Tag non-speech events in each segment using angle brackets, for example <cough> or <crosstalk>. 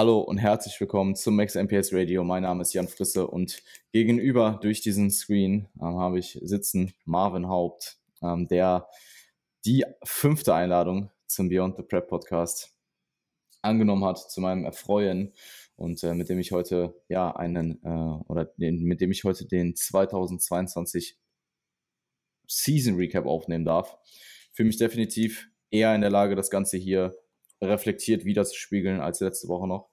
Hallo und herzlich willkommen zum Max MPS Radio. Mein Name ist Jan Frisse und gegenüber durch diesen Screen ähm, habe ich sitzen Marvin Haupt, ähm, der die fünfte Einladung zum Beyond the Prep Podcast angenommen hat, zu meinem Erfreuen und äh, mit dem ich heute ja einen äh, oder den, mit dem ich heute den 2022 Season Recap aufnehmen darf. Fühle mich definitiv eher in der Lage, das Ganze hier reflektiert wiederzuspiegeln als letzte Woche noch.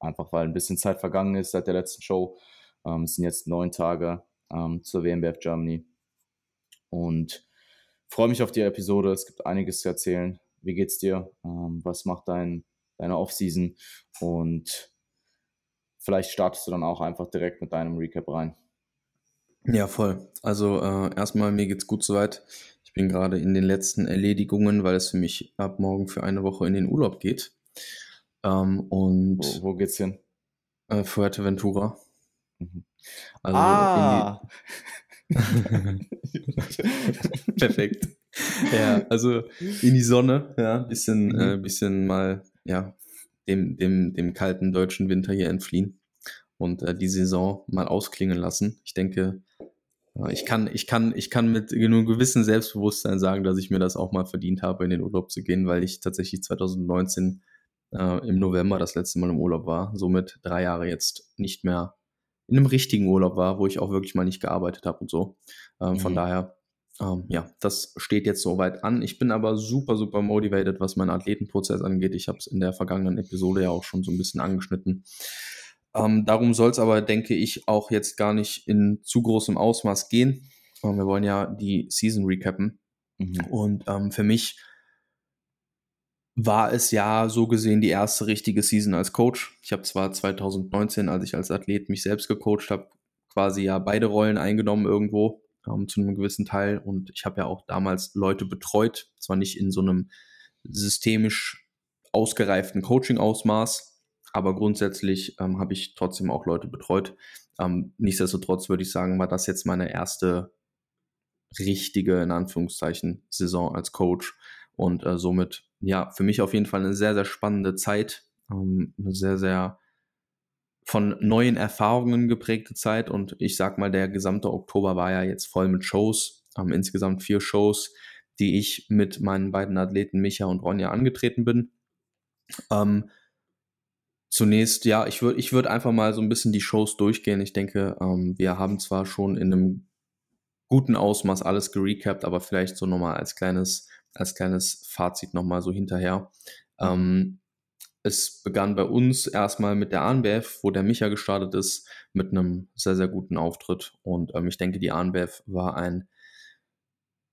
Einfach weil ein bisschen Zeit vergangen ist seit der letzten Show. Ähm, es sind jetzt neun Tage ähm, zur WMBF Germany. Und freue mich auf die Episode. Es gibt einiges zu erzählen. Wie geht's dir? Ähm, was macht dein, deine Offseason? Und vielleicht startest du dann auch einfach direkt mit deinem Recap rein. Ja, voll. Also äh, erstmal, mir geht's gut soweit. Ich bin gerade in den letzten Erledigungen, weil es für mich ab morgen für eine Woche in den Urlaub geht. Ähm, und wo, wo, geht's hin? Äh, Fuerteventura. Mhm. Also ah. <laughs> Perfekt. Ja, also in die Sonne, ja, bisschen, mhm. äh, bisschen mal, ja, dem, dem, dem kalten deutschen Winter hier entfliehen und äh, die Saison mal ausklingen lassen. Ich denke, ich kann, ich kann, ich kann mit genug gewissen Selbstbewusstsein sagen, dass ich mir das auch mal verdient habe, in den Urlaub zu gehen, weil ich tatsächlich 2019 äh, im November das letzte Mal im Urlaub war, somit drei Jahre jetzt nicht mehr in einem richtigen Urlaub war, wo ich auch wirklich mal nicht gearbeitet habe und so. Ähm, mhm. Von daher, ähm, ja, das steht jetzt soweit an. Ich bin aber super, super motivated, was meinen Athletenprozess angeht. Ich habe es in der vergangenen Episode ja auch schon so ein bisschen angeschnitten. Ähm, darum soll es aber, denke ich, auch jetzt gar nicht in zu großem Ausmaß gehen. Ähm, wir wollen ja die Season recappen. Mhm. Und ähm, für mich war es ja so gesehen die erste richtige Season als Coach. Ich habe zwar 2019, als ich als Athlet mich selbst gecoacht habe, quasi ja beide Rollen eingenommen irgendwo ähm, zu einem gewissen Teil. Und ich habe ja auch damals Leute betreut, zwar nicht in so einem systemisch ausgereiften Coaching-Ausmaß, aber grundsätzlich ähm, habe ich trotzdem auch Leute betreut. Ähm, nichtsdestotrotz würde ich sagen, war das jetzt meine erste richtige, in Anführungszeichen, Saison als Coach. Und äh, somit, ja, für mich auf jeden Fall eine sehr, sehr spannende Zeit. Ähm, eine sehr, sehr von neuen Erfahrungen geprägte Zeit. Und ich sag mal, der gesamte Oktober war ja jetzt voll mit Shows. Ähm, insgesamt vier Shows, die ich mit meinen beiden Athleten Micha und Ronja angetreten bin. Ähm, Zunächst, ja, ich würde ich würd einfach mal so ein bisschen die Shows durchgehen. Ich denke, ähm, wir haben zwar schon in einem guten Ausmaß alles gerecapt, aber vielleicht so nochmal als kleines, als kleines Fazit nochmal so hinterher. Ähm, es begann bei uns erstmal mit der ANBF, wo der Micha gestartet ist, mit einem sehr, sehr guten Auftritt. Und ähm, ich denke, die ANBF war ein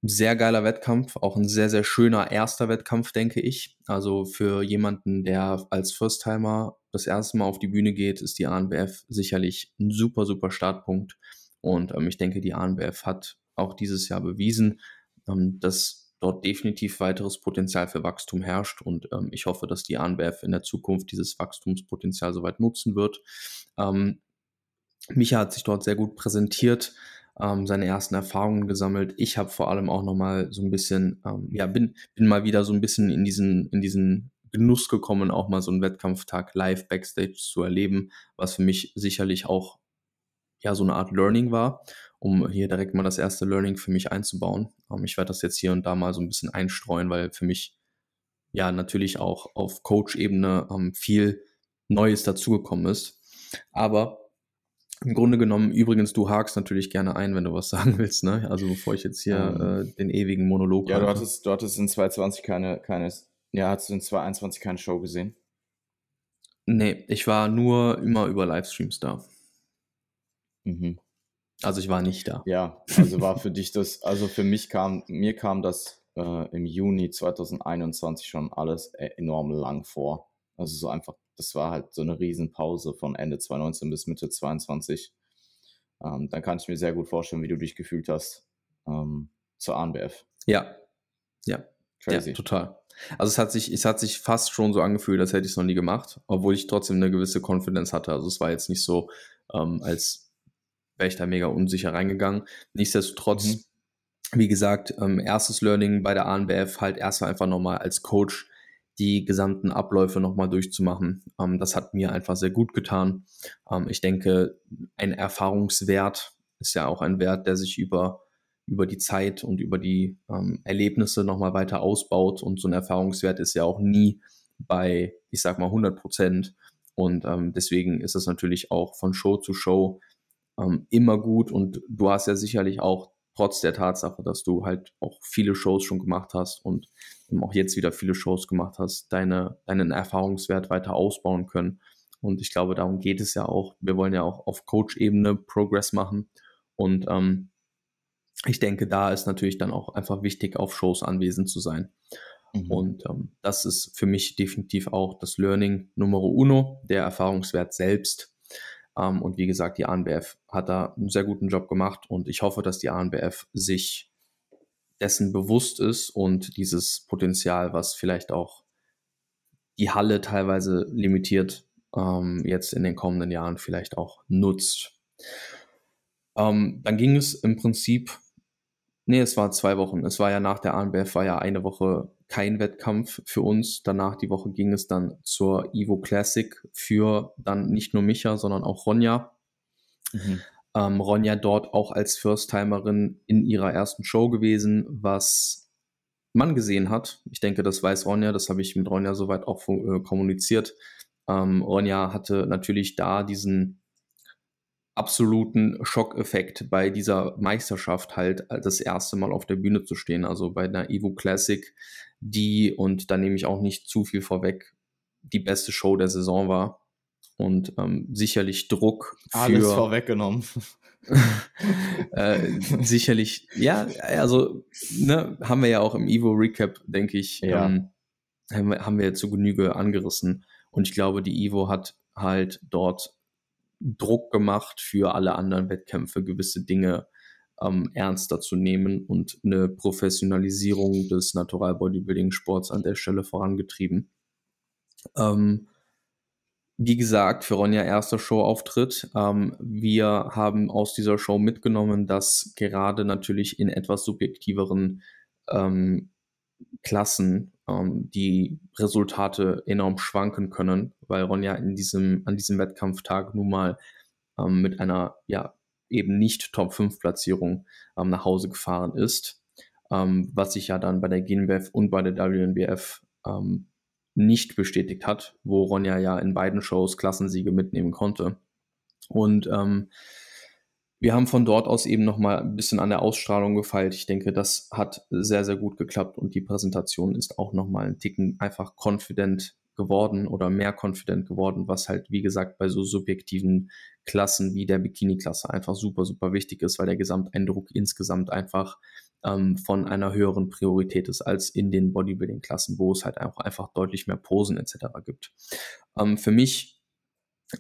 sehr geiler Wettkampf, auch ein sehr, sehr schöner erster Wettkampf, denke ich. Also für jemanden, der als First-Timer das erste Mal auf die Bühne geht, ist die ANBF sicherlich ein super, super Startpunkt. Und ähm, ich denke, die ANBF hat auch dieses Jahr bewiesen, ähm, dass dort definitiv weiteres Potenzial für Wachstum herrscht. Und ähm, ich hoffe, dass die ANBF in der Zukunft dieses Wachstumspotenzial soweit nutzen wird. Ähm, Micha hat sich dort sehr gut präsentiert ähm, seine ersten Erfahrungen gesammelt. Ich habe vor allem auch nochmal so ein bisschen, ähm, ja, bin, bin mal wieder so ein bisschen in diesen, in diesen Genuss gekommen, auch mal so einen Wettkampftag live backstage zu erleben, was für mich sicherlich auch ja so eine Art Learning war, um hier direkt mal das erste Learning für mich einzubauen. Ähm, ich werde das jetzt hier und da mal so ein bisschen einstreuen, weil für mich ja natürlich auch auf Coach-Ebene ähm, viel Neues dazugekommen ist. Aber im Grunde genommen, übrigens, du hakst natürlich gerne ein, wenn du was <laughs> sagen willst, ne? Also bevor ich jetzt hier ähm, äh, den ewigen Monolog. Ja, du hattest, du hattest in 2020 keine, keine, ja, hast du in 2021 keine Show gesehen? Nee, ich war nur immer über Livestreams da. Mhm. Also ich war nicht da. Ja, also war für dich das, also für mich kam, mir kam das äh, im Juni 2021 schon alles e-, enorm lang vor. Also so einfach das war halt so eine Riesenpause von Ende 2019 bis Mitte 2022. Ähm, dann kann ich mir sehr gut vorstellen, wie du dich gefühlt hast ähm, zur ANBF. Ja, ja, Crazy. ja, total. Also es hat sich, es hat sich fast schon so angefühlt, als hätte ich es noch nie gemacht, obwohl ich trotzdem eine gewisse Confidence hatte. Also es war jetzt nicht so, ähm, als wäre ich da mega unsicher reingegangen. Nichtsdestotrotz, mhm. wie gesagt, ähm, erstes Learning bei der ANBF halt erstmal einfach nochmal als Coach die gesamten Abläufe nochmal durchzumachen. Ähm, das hat mir einfach sehr gut getan. Ähm, ich denke, ein Erfahrungswert ist ja auch ein Wert, der sich über, über die Zeit und über die ähm, Erlebnisse nochmal weiter ausbaut. Und so ein Erfahrungswert ist ja auch nie bei, ich sag mal, 100 Prozent. Und ähm, deswegen ist es natürlich auch von Show zu Show ähm, immer gut. Und du hast ja sicherlich auch trotz der Tatsache, dass du halt auch viele Shows schon gemacht hast und auch jetzt wieder viele Shows gemacht hast, deine, deinen Erfahrungswert weiter ausbauen können. Und ich glaube, darum geht es ja auch. Wir wollen ja auch auf Coach-Ebene Progress machen. Und ähm, ich denke, da ist natürlich dann auch einfach wichtig, auf Shows anwesend zu sein. Mhm. Und ähm, das ist für mich definitiv auch das Learning Numero Uno, der Erfahrungswert selbst. Ähm, und wie gesagt, die ANBF hat da einen sehr guten Job gemacht und ich hoffe, dass die ANBF sich dessen bewusst ist und dieses Potenzial, was vielleicht auch die Halle teilweise limitiert, ähm, jetzt in den kommenden Jahren vielleicht auch nutzt. Ähm, dann ging es im Prinzip, nee, es war zwei Wochen. Es war ja nach der ANBF, war ja eine Woche kein Wettkampf für uns. Danach die Woche ging es dann zur Evo Classic für dann nicht nur Micha, sondern auch Ronja. Mhm. Ähm, Ronja dort auch als First-Timerin in ihrer ersten Show gewesen, was man gesehen hat. Ich denke, das weiß Ronja, das habe ich mit Ronja soweit auch äh, kommuniziert. Ähm, Ronja hatte natürlich da diesen absoluten Schockeffekt bei dieser Meisterschaft halt das erste Mal auf der Bühne zu stehen. Also bei einer Evo Classic die, und da nehme ich auch nicht zu viel vorweg, die beste Show der Saison war. Und ähm, sicherlich Druck für. Alles vorweggenommen. <laughs> äh, sicherlich, ja, also ne, haben wir ja auch im Evo Recap, denke ich, ja. ähm, haben, wir, haben wir zu Genüge angerissen. Und ich glaube, die Evo hat halt dort Druck gemacht für alle anderen Wettkämpfe, gewisse Dinge ähm, ernster zu nehmen und eine Professionalisierung des Natural Bodybuilding Sports an der Stelle vorangetrieben. Ähm, wie gesagt, für Ronja erster Showauftritt. Ähm, wir haben aus dieser Show mitgenommen, dass gerade natürlich in etwas subjektiveren ähm, Klassen ähm, die Resultate enorm schwanken können, weil Ronja in diesem, an diesem Wettkampftag nun mal ähm, mit einer ja, eben nicht Top 5 Platzierung ähm, nach Hause gefahren ist, ähm, was sich ja dann bei der GNBF und bei der WNBF ähm, nicht bestätigt hat, wo Ronja ja in beiden Shows Klassensiege mitnehmen konnte. Und ähm, wir haben von dort aus eben nochmal ein bisschen an der Ausstrahlung gefeilt. Ich denke, das hat sehr, sehr gut geklappt und die Präsentation ist auch nochmal ein Ticken einfach confident geworden oder mehr confident geworden, was halt, wie gesagt, bei so subjektiven Klassen wie der Bikini-Klasse einfach super, super wichtig ist, weil der Gesamteindruck insgesamt einfach ähm, von einer höheren Priorität ist als in den Bodybuilding-Klassen, wo es halt auch einfach deutlich mehr Posen etc. gibt. Ähm, für mich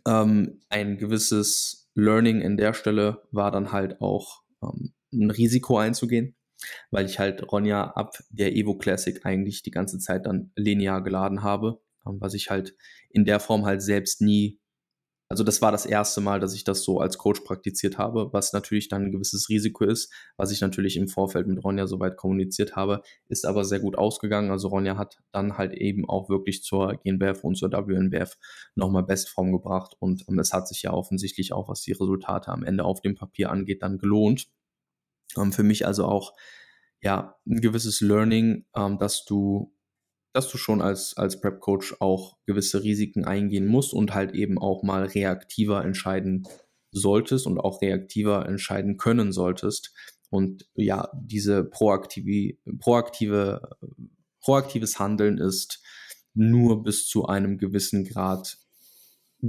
ähm, ein gewisses Learning in der Stelle war dann halt auch ähm, ein Risiko einzugehen, weil ich halt Ronja ab der Evo Classic eigentlich die ganze Zeit dann linear geladen habe, ähm, was ich halt in der Form halt selbst nie also das war das erste Mal, dass ich das so als Coach praktiziert habe, was natürlich dann ein gewisses Risiko ist, was ich natürlich im Vorfeld mit Ronja soweit kommuniziert habe, ist aber sehr gut ausgegangen. Also Ronja hat dann halt eben auch wirklich zur GNBF und zur WNBF nochmal Bestform gebracht und ähm, es hat sich ja offensichtlich auch, was die Resultate am Ende auf dem Papier angeht, dann gelohnt. Ähm, für mich also auch ja ein gewisses Learning, ähm, dass du dass du schon als, als Prep-Coach auch gewisse Risiken eingehen musst und halt eben auch mal reaktiver entscheiden solltest und auch reaktiver entscheiden können solltest. Und ja, diese proaktive, proaktive, proaktives Handeln ist nur bis zu einem gewissen Grad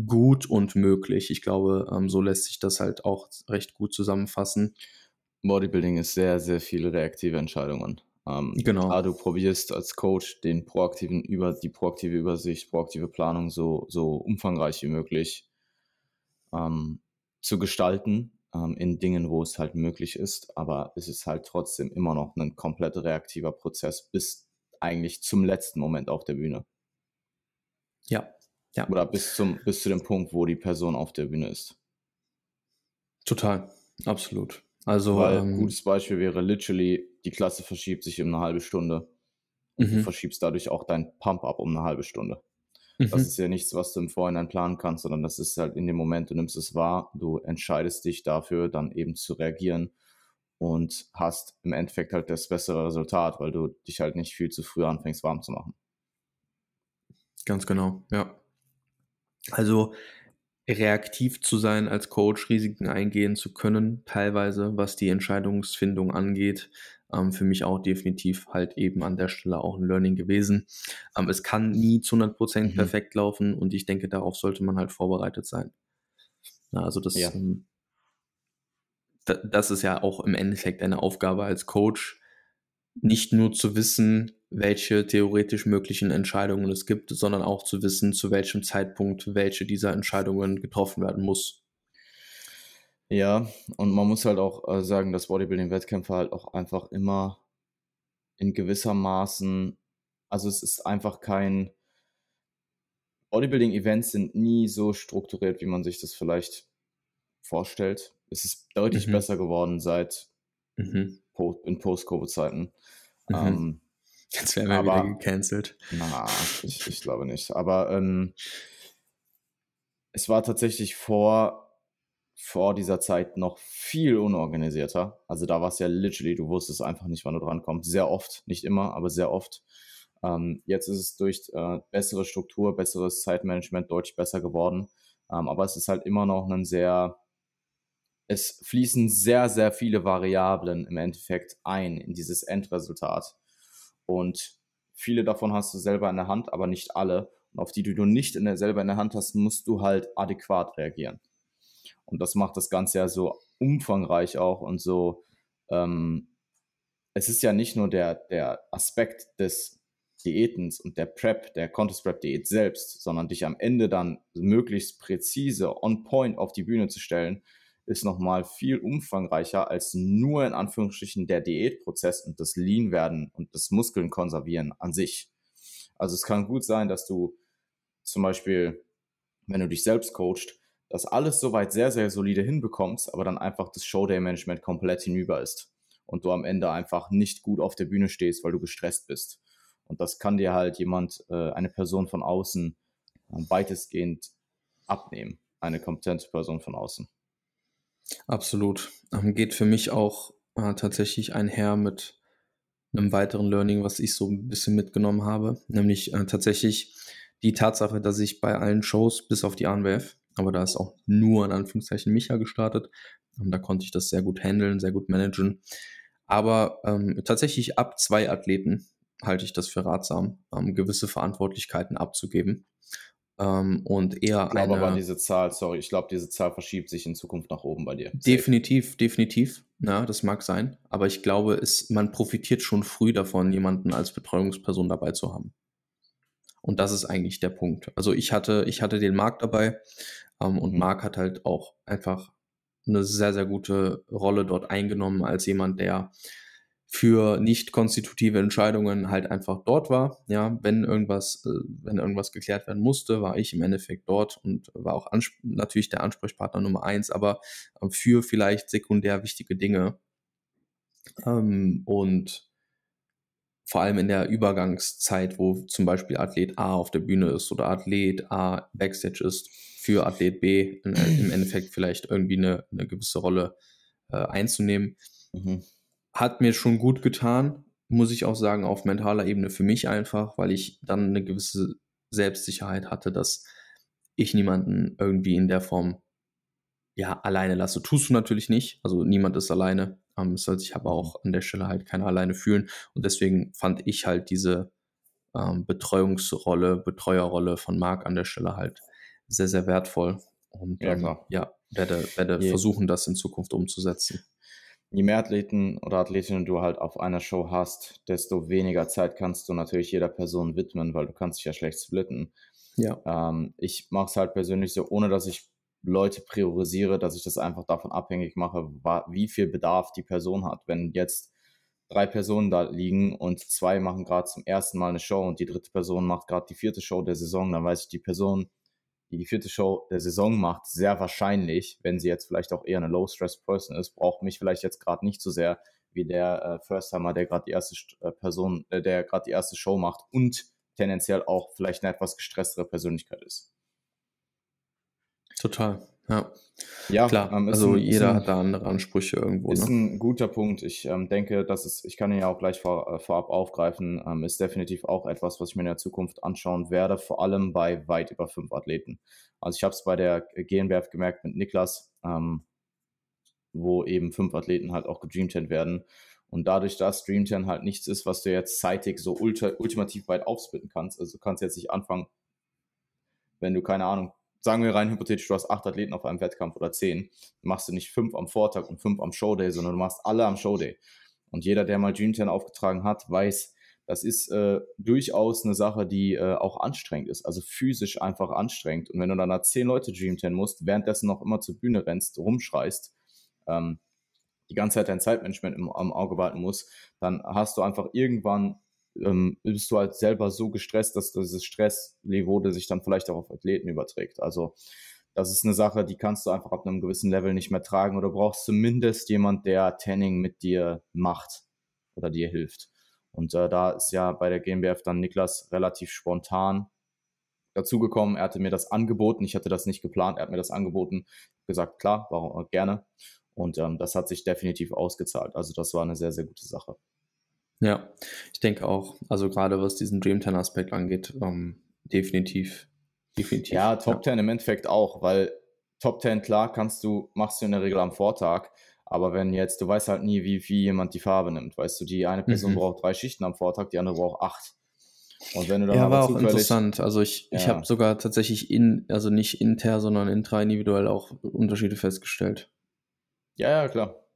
gut und möglich. Ich glaube, ähm, so lässt sich das halt auch recht gut zusammenfassen. Bodybuilding ist sehr, sehr viele reaktive Entscheidungen. Ähm, genau. Klar, du probierst als Coach den proaktiven über die proaktive Übersicht, proaktive Planung so, so umfangreich wie möglich ähm, zu gestalten ähm, in Dingen, wo es halt möglich ist. Aber es ist halt trotzdem immer noch ein komplett reaktiver Prozess bis eigentlich zum letzten Moment auf der Bühne. Ja. ja. Oder bis zum bis zu dem Punkt, wo die Person auf der Bühne ist. Total, absolut. Also Weil, ähm, gutes Beispiel wäre literally, die Klasse verschiebt sich um eine halbe Stunde Und mhm. du verschiebst dadurch auch dein Pump-Up um eine halbe Stunde. Mhm. Das ist ja nichts, was du im Vorhinein planen kannst, sondern das ist halt in dem Moment, du nimmst es wahr, du entscheidest dich dafür, dann eben zu reagieren und hast im Endeffekt halt das bessere Resultat, weil du dich halt nicht viel zu früh anfängst warm zu machen. Ganz genau, ja. Also reaktiv zu sein als Coach, Risiken eingehen zu können, teilweise, was die Entscheidungsfindung angeht. Ähm, für mich auch definitiv halt eben an der Stelle auch ein Learning gewesen. Ähm, es kann nie zu 100 Prozent mhm. perfekt laufen und ich denke, darauf sollte man halt vorbereitet sein. Ja, also das, ja. ähm, das ist ja auch im Endeffekt eine Aufgabe als Coach, nicht nur zu wissen, welche theoretisch möglichen Entscheidungen es gibt, sondern auch zu wissen, zu welchem Zeitpunkt welche dieser Entscheidungen getroffen werden muss. Ja, und man muss halt auch äh, sagen, dass Bodybuilding-Wettkämpfe halt auch einfach immer in gewisser Maßen, also es ist einfach kein, Bodybuilding-Events sind nie so strukturiert, wie man sich das vielleicht vorstellt. Es ist deutlich mhm. besser geworden seit mhm. In Post-Covid-Zeiten. Mhm. Ähm, Jetzt werden wir aber, wieder gecancelt. Na, ich, ich glaube nicht. Aber ähm, es war tatsächlich vor, vor dieser Zeit noch viel unorganisierter. Also da war es ja literally, du wusstest einfach nicht, wann du drankommst. Sehr oft, nicht immer, aber sehr oft. Ähm, jetzt ist es durch äh, bessere Struktur, besseres Zeitmanagement deutlich besser geworden. Ähm, aber es ist halt immer noch ein sehr, es fließen sehr, sehr viele Variablen im Endeffekt ein in dieses Endresultat. Und viele davon hast du selber in der Hand, aber nicht alle. Und auf die, du nicht in der, selber in der Hand hast, musst du halt adäquat reagieren. Und das macht das Ganze ja so umfangreich auch und so. Ähm, es ist ja nicht nur der, der Aspekt des Diätens und der Prep, der Contest Prep Diät selbst, sondern dich am Ende dann möglichst präzise on point auf die Bühne zu stellen, ist nochmal viel umfangreicher als nur in Anführungsstrichen der Diätprozess und das Lean-Werden und das Muskeln konservieren an sich. Also es kann gut sein, dass du zum Beispiel, wenn du dich selbst coachst, das alles soweit sehr, sehr solide hinbekommst, aber dann einfach das Showday-Management komplett hinüber ist und du am Ende einfach nicht gut auf der Bühne stehst, weil du gestresst bist. Und das kann dir halt jemand, äh, eine Person von außen, äh, weitestgehend abnehmen. Eine kompetente Person von außen. Absolut. Ähm, geht für mich auch äh, tatsächlich einher mit einem weiteren Learning, was ich so ein bisschen mitgenommen habe, nämlich äh, tatsächlich die Tatsache, dass ich bei allen Shows bis auf die ANWF, aber da ist auch nur in Anführungszeichen Micha gestartet, ähm, da konnte ich das sehr gut handeln, sehr gut managen. Aber ähm, tatsächlich ab zwei Athleten halte ich das für ratsam, ähm, gewisse Verantwortlichkeiten abzugeben ähm, und eher ich glaube eine. aber diese Zahl, sorry, ich glaube, diese Zahl verschiebt sich in Zukunft nach oben bei dir. Definitiv, definitiv. Ja, das mag sein. Aber ich glaube, es, man profitiert schon früh davon, jemanden als Betreuungsperson dabei zu haben. Und das ist eigentlich der Punkt. Also ich hatte, ich hatte den Marc dabei ähm, und mhm. Marc hat halt auch einfach eine sehr, sehr gute Rolle dort eingenommen als jemand, der für nicht konstitutive Entscheidungen halt einfach dort war. Ja, wenn irgendwas, äh, wenn irgendwas geklärt werden musste, war ich im Endeffekt dort und war auch natürlich der Ansprechpartner Nummer eins, aber äh, für vielleicht sekundär wichtige Dinge. Ähm, und vor allem in der Übergangszeit, wo zum Beispiel Athlet A auf der Bühne ist oder Athlet A Backstage ist, für Athlet B in, im Endeffekt vielleicht irgendwie eine, eine gewisse Rolle äh, einzunehmen. Mhm hat mir schon gut getan, muss ich auch sagen, auf mentaler Ebene für mich einfach, weil ich dann eine gewisse Selbstsicherheit hatte, dass ich niemanden irgendwie in der Form ja alleine lasse. Tust du natürlich nicht, also niemand ist alleine. Ähm, es soll sich aber auch an der Stelle halt keiner alleine fühlen. Und deswegen fand ich halt diese ähm, Betreuungsrolle, Betreuerrolle von Marc an der Stelle halt sehr, sehr wertvoll. Und ja, ähm, ja werde, werde versuchen, das in Zukunft umzusetzen je mehr Athleten oder Athletinnen du halt auf einer Show hast, desto weniger Zeit kannst du natürlich jeder Person widmen, weil du kannst dich ja schlecht splitten. Ja. Ähm, ich mache es halt persönlich so, ohne dass ich Leute priorisiere, dass ich das einfach davon abhängig mache, wie viel Bedarf die Person hat. Wenn jetzt drei Personen da liegen und zwei machen gerade zum ersten Mal eine Show und die dritte Person macht gerade die vierte Show der Saison, dann weiß ich, die Person die die vierte Show der Saison macht, sehr wahrscheinlich, wenn sie jetzt vielleicht auch eher eine Low-Stress-Person ist, braucht mich vielleicht jetzt gerade nicht so sehr, wie der äh, First-Timer, der gerade die erste äh, Person, äh, der gerade die erste Show macht und tendenziell auch vielleicht eine etwas gestresstere Persönlichkeit ist. Total, ja. Ja, klar. Ähm, also ein, jeder ein, hat da andere Ansprüche irgendwo. Ist ne? ein guter Punkt. Ich ähm, denke, dass es, ich kann ihn ja auch gleich vor, äh, vorab aufgreifen, ähm, ist definitiv auch etwas, was ich mir in der Zukunft anschauen werde, vor allem bei weit über fünf Athleten. Also ich habe es bei der GNBF gemerkt mit Niklas, ähm, wo eben fünf Athleten halt auch gedreamtent werden. Und dadurch, dass Dream 10 halt nichts ist, was du jetzt zeitig so ultimativ weit aufsplitten kannst, also du kannst jetzt nicht anfangen, wenn du, keine Ahnung, sagen wir rein hypothetisch, du hast acht Athleten auf einem Wettkampf oder zehn, machst du nicht fünf am Vortag und fünf am Showday, sondern du machst alle am Showday. Und jeder, der mal 10 aufgetragen hat, weiß, das ist äh, durchaus eine Sache, die äh, auch anstrengend ist, also physisch einfach anstrengend. Und wenn du dann da zehn Leute Dream 10 musst, währenddessen noch immer zur Bühne rennst, rumschreist, ähm, die ganze Zeit dein Zeitmanagement im, am Auge behalten musst, dann hast du einfach irgendwann, ähm, bist du halt selber so gestresst, dass dieses Stressniveau sich dann vielleicht auch auf Athleten überträgt. Also das ist eine Sache, die kannst du einfach ab einem gewissen Level nicht mehr tragen oder brauchst zumindest jemand, der Tanning mit dir macht oder dir hilft. Und äh, da ist ja bei der GmbF dann Niklas relativ spontan dazugekommen. Er hatte mir das angeboten. Ich hatte das nicht geplant. Er hat mir das angeboten. Gesagt, klar, warum gerne. Und ähm, das hat sich definitiv ausgezahlt. Also das war eine sehr, sehr gute Sache. Ja, ich denke auch. Also gerade was diesen Dream 10 Aspekt angeht, ähm, definitiv, definitiv. Ja, Top ja. 10 im Endeffekt auch, weil Top 10, klar, kannst du, machst du in der Regel am Vortag. Aber wenn jetzt, du weißt halt nie, wie, wie jemand die Farbe nimmt. Weißt du, die eine Person mhm. braucht drei Schichten am Vortag, die andere braucht acht. Und wenn du dann ja, war auch interessant. Also ich, ja. ich habe sogar tatsächlich in, also nicht inter, sondern intra individuell auch Unterschiede festgestellt. Ja, ja, klar.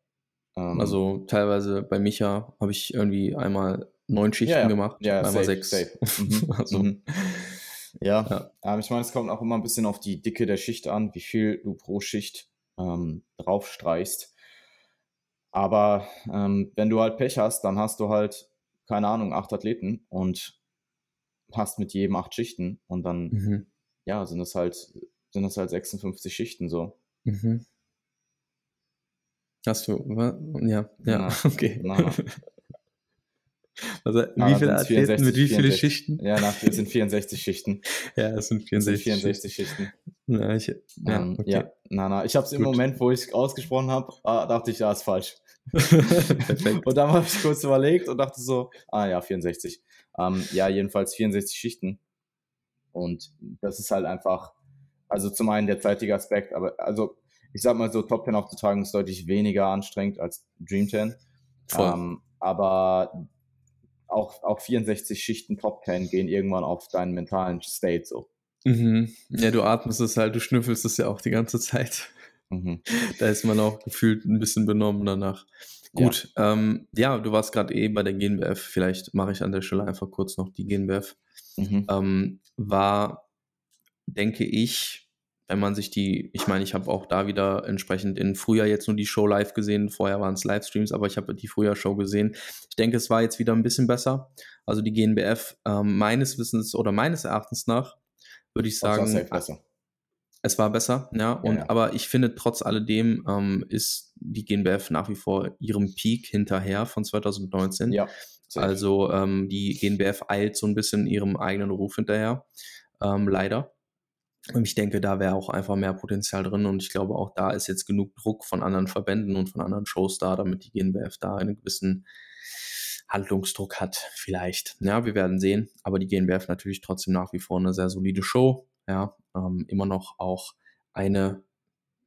Ähm, also teilweise bei Micha habe ich irgendwie einmal neun Schichten ja, ja. gemacht, ja, einmal safe, sechs. Safe. <laughs> Mhm. also, mhm. Ja, ja. Ähm, ich meine, es kommt auch immer ein bisschen auf die Dicke der Schicht an, wie viel du pro Schicht ähm, draufstreichst. Aber ähm, wenn du halt Pech hast, dann hast du halt, keine Ahnung, acht Athleten und hast mit jedem acht Schichten und dann, mhm. ja, sind es halt, sind es halt 56 Schichten so. Mhm. Hast du, ja, ja, na, <laughs> okay. Na. Also, wie viele Athleten 64, mit wie viele Schichten? Ja, nach, es sind 64 Schichten. ja, es sind 64, sind 64 Schichten. Na, ich, ja, um, ähm, okay. ja, na, na. Ich habe es im Moment, wo ich es ausgesprochen habe, ah, dachte ich, ja, ist falsch. <laughs> <laughs> Und dann habe ich kurz überlegt und dachte so, ah ja, 64. Ähm, ja, jedenfalls 64 Schichten. Und das ist halt einfach, also zum einen der zeitige Aspekt, aber also ich sag mal so, Top 10 aufzutragen ist deutlich weniger anstrengend als Dream 10. Ähm, aber auch, auch 64 Schichten Top 10 gehen irgendwann auf deinen mentalen State so. Mhm. Ja, du atmest es halt, du schnüffelst es ja auch die ganze Zeit. Mhm. <laughs> Da ist man auch gefühlt ein bisschen benommen danach. Gut, ja, ähm, ja du warst gerade eh bei der GNBF. Vielleicht mache ich an der Stelle einfach kurz noch die GNBF. Mhm. Ähm, war, denke ich, wenn man sich die, ich meine, ich habe auch da wieder entsprechend in Frühjahr jetzt nur die Show live gesehen, vorher waren es Livestreams, aber ich habe die Frühjahr-Show gesehen. Ich denke, es war jetzt wieder ein bisschen besser. Also die GNBF, ähm, meines Wissens oder meines Erachtens nach, würde ich sagen. Es war besser. Es war besser, ja. Und, ja, ja. Aber ich finde, trotz alledem ähm, ist die GNBF nach wie vor ihrem Peak hinterher von 2019. Ja. Also ähm, die GNBF eilt so ein bisschen ihrem eigenen Ruf hinterher. Ähm, leider. Und ich denke, da wäre auch einfach mehr Potenzial drin. Und ich glaube, auch da ist jetzt genug Druck von anderen Verbänden und von anderen Shows da, damit die GNBF da einen gewissen Handlungsdruck hat, vielleicht. Ja, wir werden sehen. Aber die GNBF natürlich trotzdem nach wie vor eine sehr solide Show. Ja, ähm, immer noch auch eine,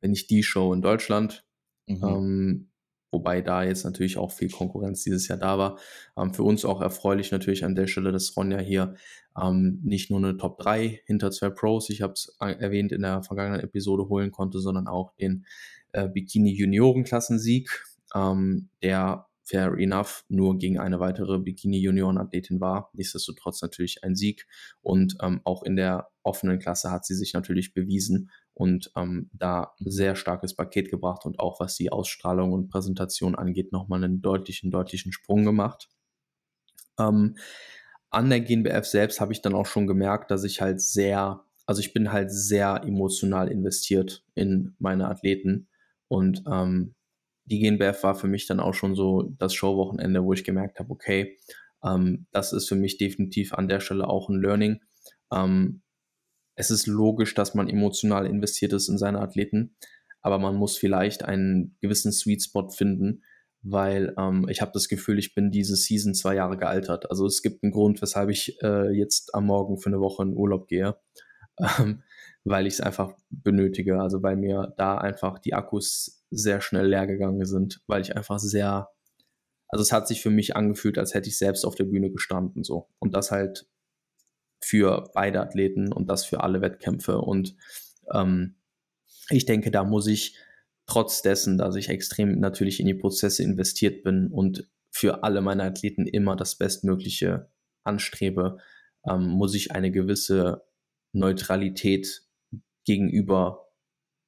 wenn nicht die Show in Deutschland. Mhm. Ähm, wobei da jetzt natürlich auch viel Konkurrenz dieses Jahr da war. Ähm, für uns auch erfreulich natürlich an der Stelle, dass Ronja hier ähm, nicht nur eine Top 3 hinter zwei Pros, ich habe es erwähnt in der vergangenen Episode, holen konnte, sondern auch den äh, Bikini Juniorenklassensieg, ähm, der fair enough nur gegen eine weitere Bikini Junioren Athletin war. Nichtsdestotrotz natürlich ein Sieg und ähm, auch in der offenen Klasse hat sie sich natürlich bewiesen und ähm, da sehr starkes Paket gebracht und auch was die Ausstrahlung und Präsentation angeht, nochmal einen deutlichen, deutlichen Sprung gemacht. Ähm, an der GNBF selbst habe ich dann auch schon gemerkt, dass ich halt sehr, also ich bin halt sehr emotional investiert in meine Athleten und ähm, die GNBF war für mich dann auch schon so das Showwochenende, wo ich gemerkt habe, okay, ähm, das ist für mich definitiv an der Stelle auch ein Learning. Ähm, es ist logisch, dass man emotional investiert ist in seine Athleten, aber man muss vielleicht einen gewissen Sweet Spot finden, weil ähm, ich habe das Gefühl, ich bin diese Season zwei Jahre gealtert. Also es gibt einen Grund, weshalb ich äh, jetzt am Morgen für eine Woche in Urlaub gehe, <laughs> ähm, weil ich es einfach benötige. Also weil mir da einfach die Akkus sehr schnell leer gegangen sind, weil ich einfach sehr, also es hat sich für mich angefühlt, als hätte ich selbst auf der Bühne gestanden so und das halt für beide Athleten und das für alle Wettkämpfe. Und ähm, ich denke, da muss ich trotz dessen, dass ich extrem natürlich in die Prozesse investiert bin und für alle meine Athleten immer das Bestmögliche anstrebe, ähm, muss ich eine gewisse Neutralität gegenüber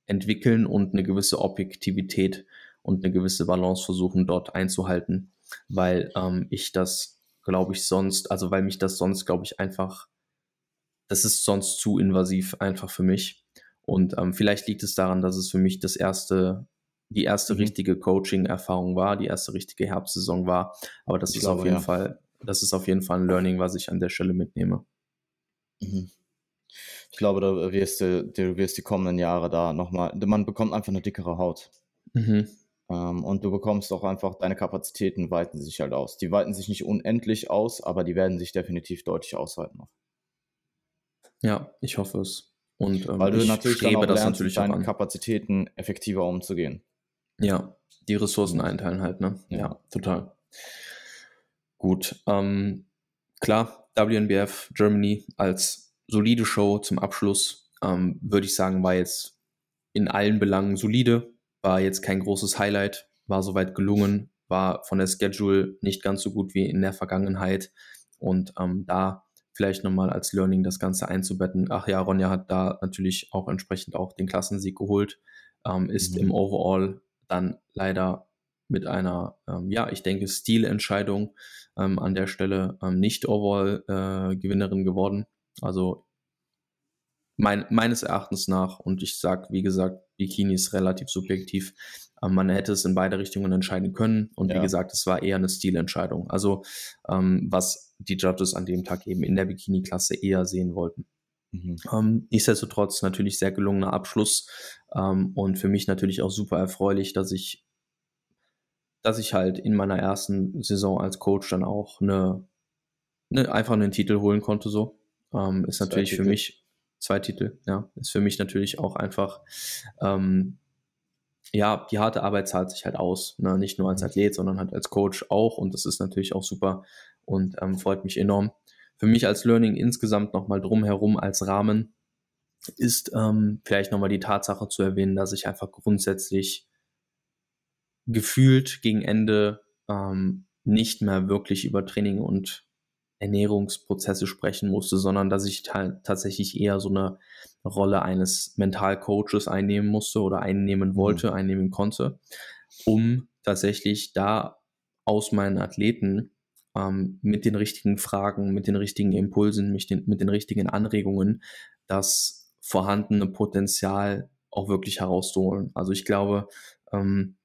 entwickeln und eine gewisse Objektivität und eine gewisse Balance versuchen dort einzuhalten, weil ähm, ich das, glaube ich, sonst, also weil mich das sonst, glaube ich, einfach, das ist sonst zu invasiv einfach für mich. Und ähm, vielleicht liegt es daran, dass es für mich das erste, die erste mhm. richtige Coaching-Erfahrung war, die erste richtige Herbstsaison war. Aber das ich ist glaube, auf jeden ja. Fall, das ist auf jeden Fall ein Learning, was ich an der Stelle mitnehme. Mhm. Ich glaube, da wirst du, du wirst die kommenden Jahre da nochmal, man bekommt einfach eine dickere Haut. Mhm. Ähm, und du bekommst auch einfach, deine Kapazitäten weiten sich halt aus. Die weiten sich nicht unendlich aus, aber die werden sich definitiv deutlich ausweiten. Ja, ich hoffe es. Und ähm, Weil du natürlich dann auch das lernst, natürlich mit deinen Kapazitäten effektiver umzugehen. Ja, die Ressourcen einteilen halt, ne? Ja, ja total. Gut. Ähm, klar, WNBF Germany als solide Show zum Abschluss, ähm, würde ich sagen, war jetzt in allen Belangen solide, war jetzt kein großes Highlight, war soweit gelungen, war von der Schedule nicht ganz so gut wie in der Vergangenheit. Und ähm, da vielleicht nochmal als Learning das Ganze einzubetten. Ach ja, Ronja hat da natürlich auch entsprechend auch den Klassensieg geholt, ähm, ist mhm. im Overall dann leider mit einer, ähm, ja, ich denke, Stilentscheidung ähm, an der Stelle ähm, nicht Overall-Gewinnerin äh, geworden. Also mein, meines Erachtens nach, und ich sage, wie gesagt, Bikini ist relativ subjektiv, man hätte es in beide Richtungen entscheiden können. Und ja. wie gesagt, es war eher eine Stilentscheidung. Also ähm, was die Judges an dem Tag eben in der Bikini-Klasse eher sehen wollten. Mhm. Ähm, nichtsdestotrotz natürlich sehr gelungener Abschluss ähm, und für mich natürlich auch super erfreulich, dass ich, dass ich halt in meiner ersten Saison als Coach dann auch eine, eine einfach einen Titel holen konnte. So ähm, ist natürlich für mich zwei Titel, ja, ist für mich natürlich auch einfach ähm, ja, die harte Arbeit zahlt sich halt aus. Ne? Nicht nur als mhm. Athlet, sondern halt als Coach auch. Und das ist natürlich auch super und ähm, freut mich enorm. Für mich als Learning insgesamt nochmal drumherum als Rahmen ist ähm, vielleicht nochmal die Tatsache zu erwähnen, dass ich einfach grundsätzlich gefühlt gegen Ende ähm, nicht mehr wirklich über Training und Ernährungsprozesse sprechen musste, sondern dass ich tatsächlich eher so eine Rolle eines Mentalcoaches einnehmen musste oder einnehmen mhm. wollte, mhm. einnehmen konnte, um tatsächlich da aus meinen Athleten ähm, mit den richtigen Fragen, mit den richtigen Impulsen, mit den, mit den richtigen Anregungen das vorhandene Potenzial auch wirklich herauszuholen. Also ich glaube, ähm,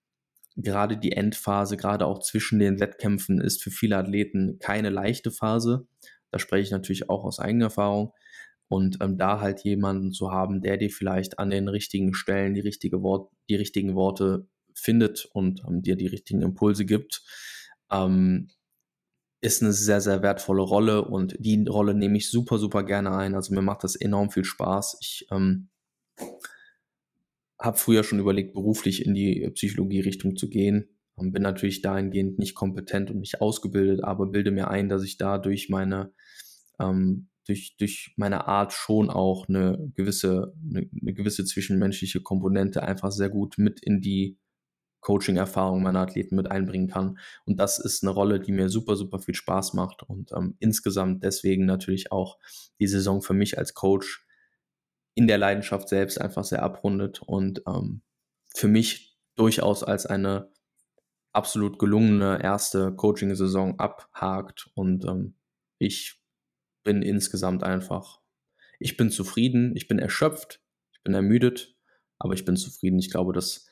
gerade die Endphase, gerade auch zwischen den Wettkämpfen, ist für viele Athleten keine leichte Phase. Da spreche ich natürlich auch aus eigener Erfahrung. Und ähm, da halt jemanden zu haben, der dir vielleicht an den richtigen Stellen die, richtige Wort, die richtigen Worte findet und ähm, dir die richtigen Impulse gibt, ähm, ist eine sehr, sehr wertvolle Rolle und die Rolle nehme ich super, super gerne ein. Also mir macht das enorm viel Spaß. Ich ähm, habe früher schon überlegt, beruflich in die Psychologie-Richtung zu gehen. Ähm, bin natürlich dahingehend nicht kompetent und nicht ausgebildet, aber bilde mir ein, dass ich da durch meine, ähm, durch, durch meine Art schon auch eine gewisse, eine, eine gewisse zwischenmenschliche Komponente einfach sehr gut mit in die Coaching-Erfahrung meiner Athleten mit einbringen kann. Und das ist eine Rolle, die mir super, super viel Spaß macht und ähm, insgesamt deswegen natürlich auch die Saison für mich als Coach in der Leidenschaft selbst einfach sehr abrundet und ähm, für mich durchaus als eine absolut gelungene erste Coaching-Saison abhakt und ähm, ich bin insgesamt einfach, ich bin zufrieden, ich bin erschöpft, ich bin ermüdet, aber ich bin zufrieden. Ich glaube, dass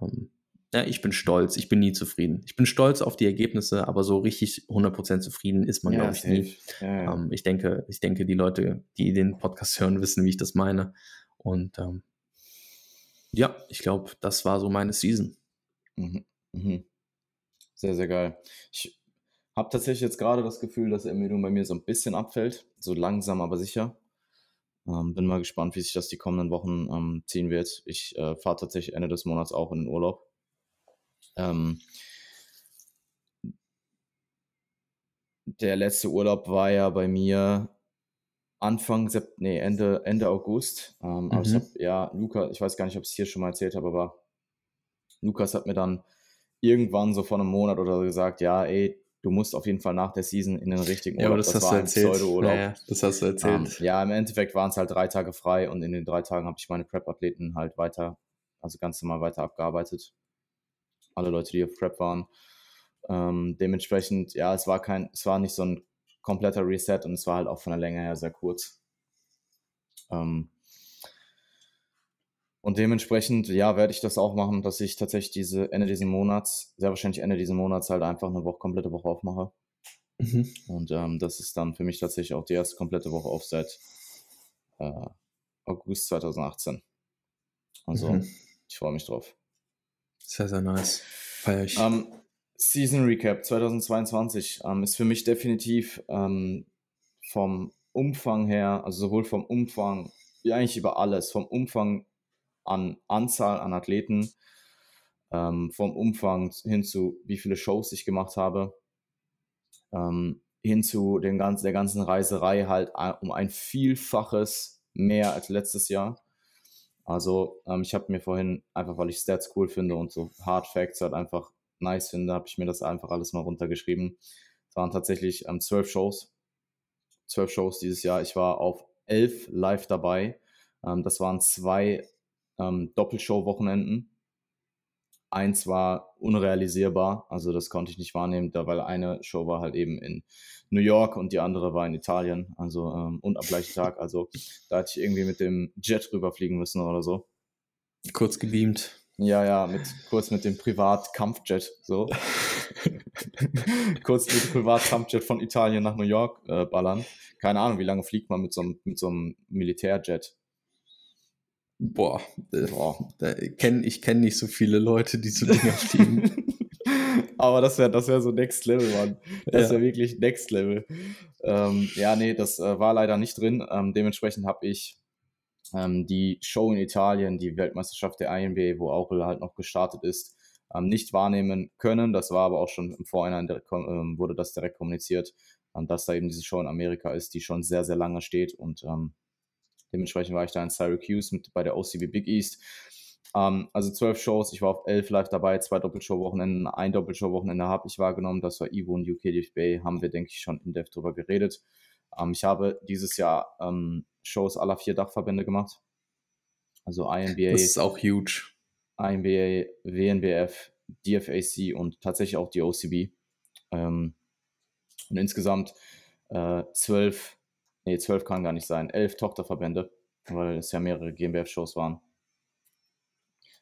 ähm, ja, ich bin stolz, ich bin nie zufrieden. Ich bin stolz auf die Ergebnisse, aber so richtig 100% zufrieden ist man, ja, glaube ich, nie. Ja. Ähm, ich, denke, ich denke, die Leute, die den Podcast <laughs> hören, wissen, wie ich das meine. Und ähm, ja, ich glaube, das war so meine Season. Mhm. Mhm. Sehr, sehr geil. Ich habe tatsächlich jetzt gerade das Gefühl, dass Ermüdung bei mir so ein bisschen abfällt. So langsam, aber sicher. Ähm, bin mal gespannt, wie sich das die kommenden Wochen ähm, ziehen wird. Ich äh, fahre tatsächlich Ende des Monats auch in den Urlaub. Ähm, der letzte Urlaub war ja bei mir Anfang, Sept nee, Ende, Ende August. Ähm, mhm. Aber ich habe, ja, Luca, ich weiß gar nicht, ob ich es hier schon mal erzählt habe, aber Lukas hat mir dann irgendwann so vor einem Monat oder so gesagt, ja, ey, du musst auf jeden Fall nach der Season in den richtigen Urlaub. Ja, das, das hast du erzählt. Ja, ja, das hast du erzählt. Ähm, ja, im Endeffekt waren es halt drei Tage frei und in den drei Tagen habe ich meine Prep-Athleten halt weiter, also ganz normal weiter abgearbeitet. Alle Leute, die auf Prep waren. Ähm, dementsprechend, ja, es war kein, es war nicht so ein kompletter Reset und es war halt auch von der Länge her sehr kurz. Ähm, und dementsprechend, ja, werde ich das auch machen, dass ich tatsächlich diese Ende dieses Monats, sehr wahrscheinlich Ende dieses Monats halt einfach eine Woche, komplette Woche aufmache. Mhm. Und ähm, das ist dann für mich tatsächlich auch die erste komplette Woche auf seit äh, August 2018. Also, mhm. ich freue mich drauf. Sehr, sehr nice. Feier ich. Ähm, Season Recap 2022 ähm, ist für mich definitiv ähm, vom Umfang her, also sowohl vom Umfang, wie eigentlich über alles, vom Umfang an Anzahl an Athleten, vom Umfang hin zu wie viele Shows ich gemacht habe, hin zu den ganzen, der ganzen Reiserei halt um ein Vielfaches mehr als letztes Jahr. Also ähm, ich habe mir vorhin, einfach weil ich Stats cool finde und so Hard Facts halt einfach nice finde, habe ich mir das einfach alles mal runtergeschrieben. Es waren tatsächlich ähm, zwölf Shows. Zwölf Shows dieses Jahr. Ich war auf elf live dabei. Ähm, das waren zwei ähm, Doppelshow-Wochenenden. Eins war unrealisierbar, also das konnte ich nicht wahrnehmen, da weil eine Show war halt eben in New York und die andere war in Italien, also ähm, und am gleichen Tag. Also da hätte ich irgendwie mit dem Jet rüberfliegen müssen oder so. Kurz gebeamt. Ja, ja, mit, kurz mit dem Privat-Kampfjet, so. <laughs> kurz mit dem Privat-Kampfjet von Italien nach New York äh, ballern. Keine Ahnung, wie lange fliegt man mit so einem, mit so einem Militärjet? Boah, äh, Boah. kenn, ich kenne nicht so viele Leute, die so Dinger <laughs> fliegen. Aber das wäre das wär so Next Level, Mann. Das ja. wäre wirklich Next Level. Ähm, ja, nee, das äh, war leider nicht drin. Ähm, dementsprechend habe ich ähm, die Show in Italien, die Weltmeisterschaft der INBA, wo auch halt noch gestartet ist, ähm, nicht wahrnehmen können. Das war aber auch schon im Vorhinein, direkt, ähm, wurde das direkt kommuniziert, ähm, dass da eben diese Show in Amerika ist, die schon sehr, sehr lange steht und Dementsprechend war ich da in Syracuse mit, bei der OCB Big East. Ähm, also zwölf Shows, ich war auf elf live dabei, zwei Doppelshow-Wochenenden, ein Doppelshow-Wochenende habe ich wahrgenommen, das war Ivo und UK Bay, haben wir, denke ich, schon in Dev drüber geredet. Ähm, ich habe dieses Jahr ähm, Shows aller vier Dachverbände gemacht. Also INBA. Das ist auch huge. INBA, WNBF, DFAC und tatsächlich auch die OCB. Und insgesamt äh, zwölf nee, zwölf kann gar nicht sein, elf Tochterverbände, weil es ja mehrere GmbF-Shows waren.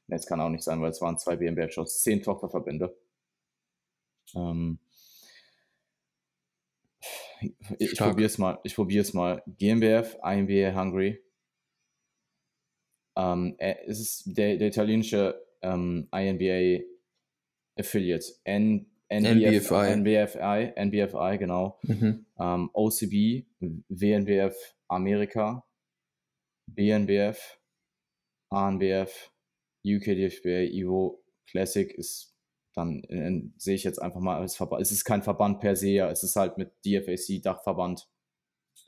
Nee, es kann auch nicht sein, weil es waren zwei GmbF-Shows, zehn Tochterverbände. Ähm, ich probiere es mal. Ich probiere es mal. GmbF, IMBA Hungary. Ähm, es ist der, der italienische ähm, INBA Affiliate. N NBFI. NBFI, NBFI, genau. Mhm. Ähm, OCB, WNBF Amerika, BNBF, ANBF, UKDFBA, Evo Classic ist dann in, sehe ich jetzt einfach mal als Verband. Es ist kein Verband per se, es ist halt mit DFAC Dachverband.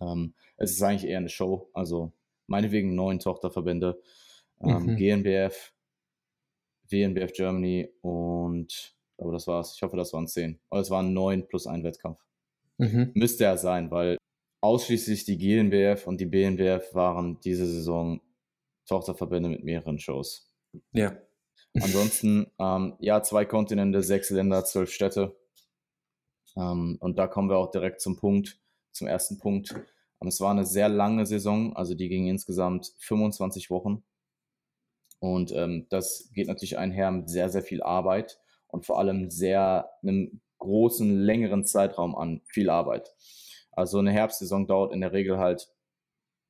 Ähm, es ist eigentlich eher eine Show, also meinetwegen neun Tochterverbände. Ähm, mhm. GNBF, WNBF Germany und aber das war's. Ich hoffe, das waren zehn. Aber es waren neun plus ein Wettkampf. Mhm. Müsste er sein, weil ausschließlich die GNBF und die BNBF waren diese Saison Tochterverbände mit mehreren Shows. Ja. Ansonsten, <laughs> ähm, ja, zwei Kontinente, sechs Länder, zwölf Städte. Ähm, und da kommen wir auch direkt zum Punkt, zum ersten Punkt. Es war eine sehr lange Saison, also die ging insgesamt 25 Wochen. Und ähm, das geht natürlich einher mit sehr, sehr viel Arbeit und vor allem sehr einem großen, längeren Zeitraum an viel Arbeit. Also eine Herbstsaison dauert in der Regel halt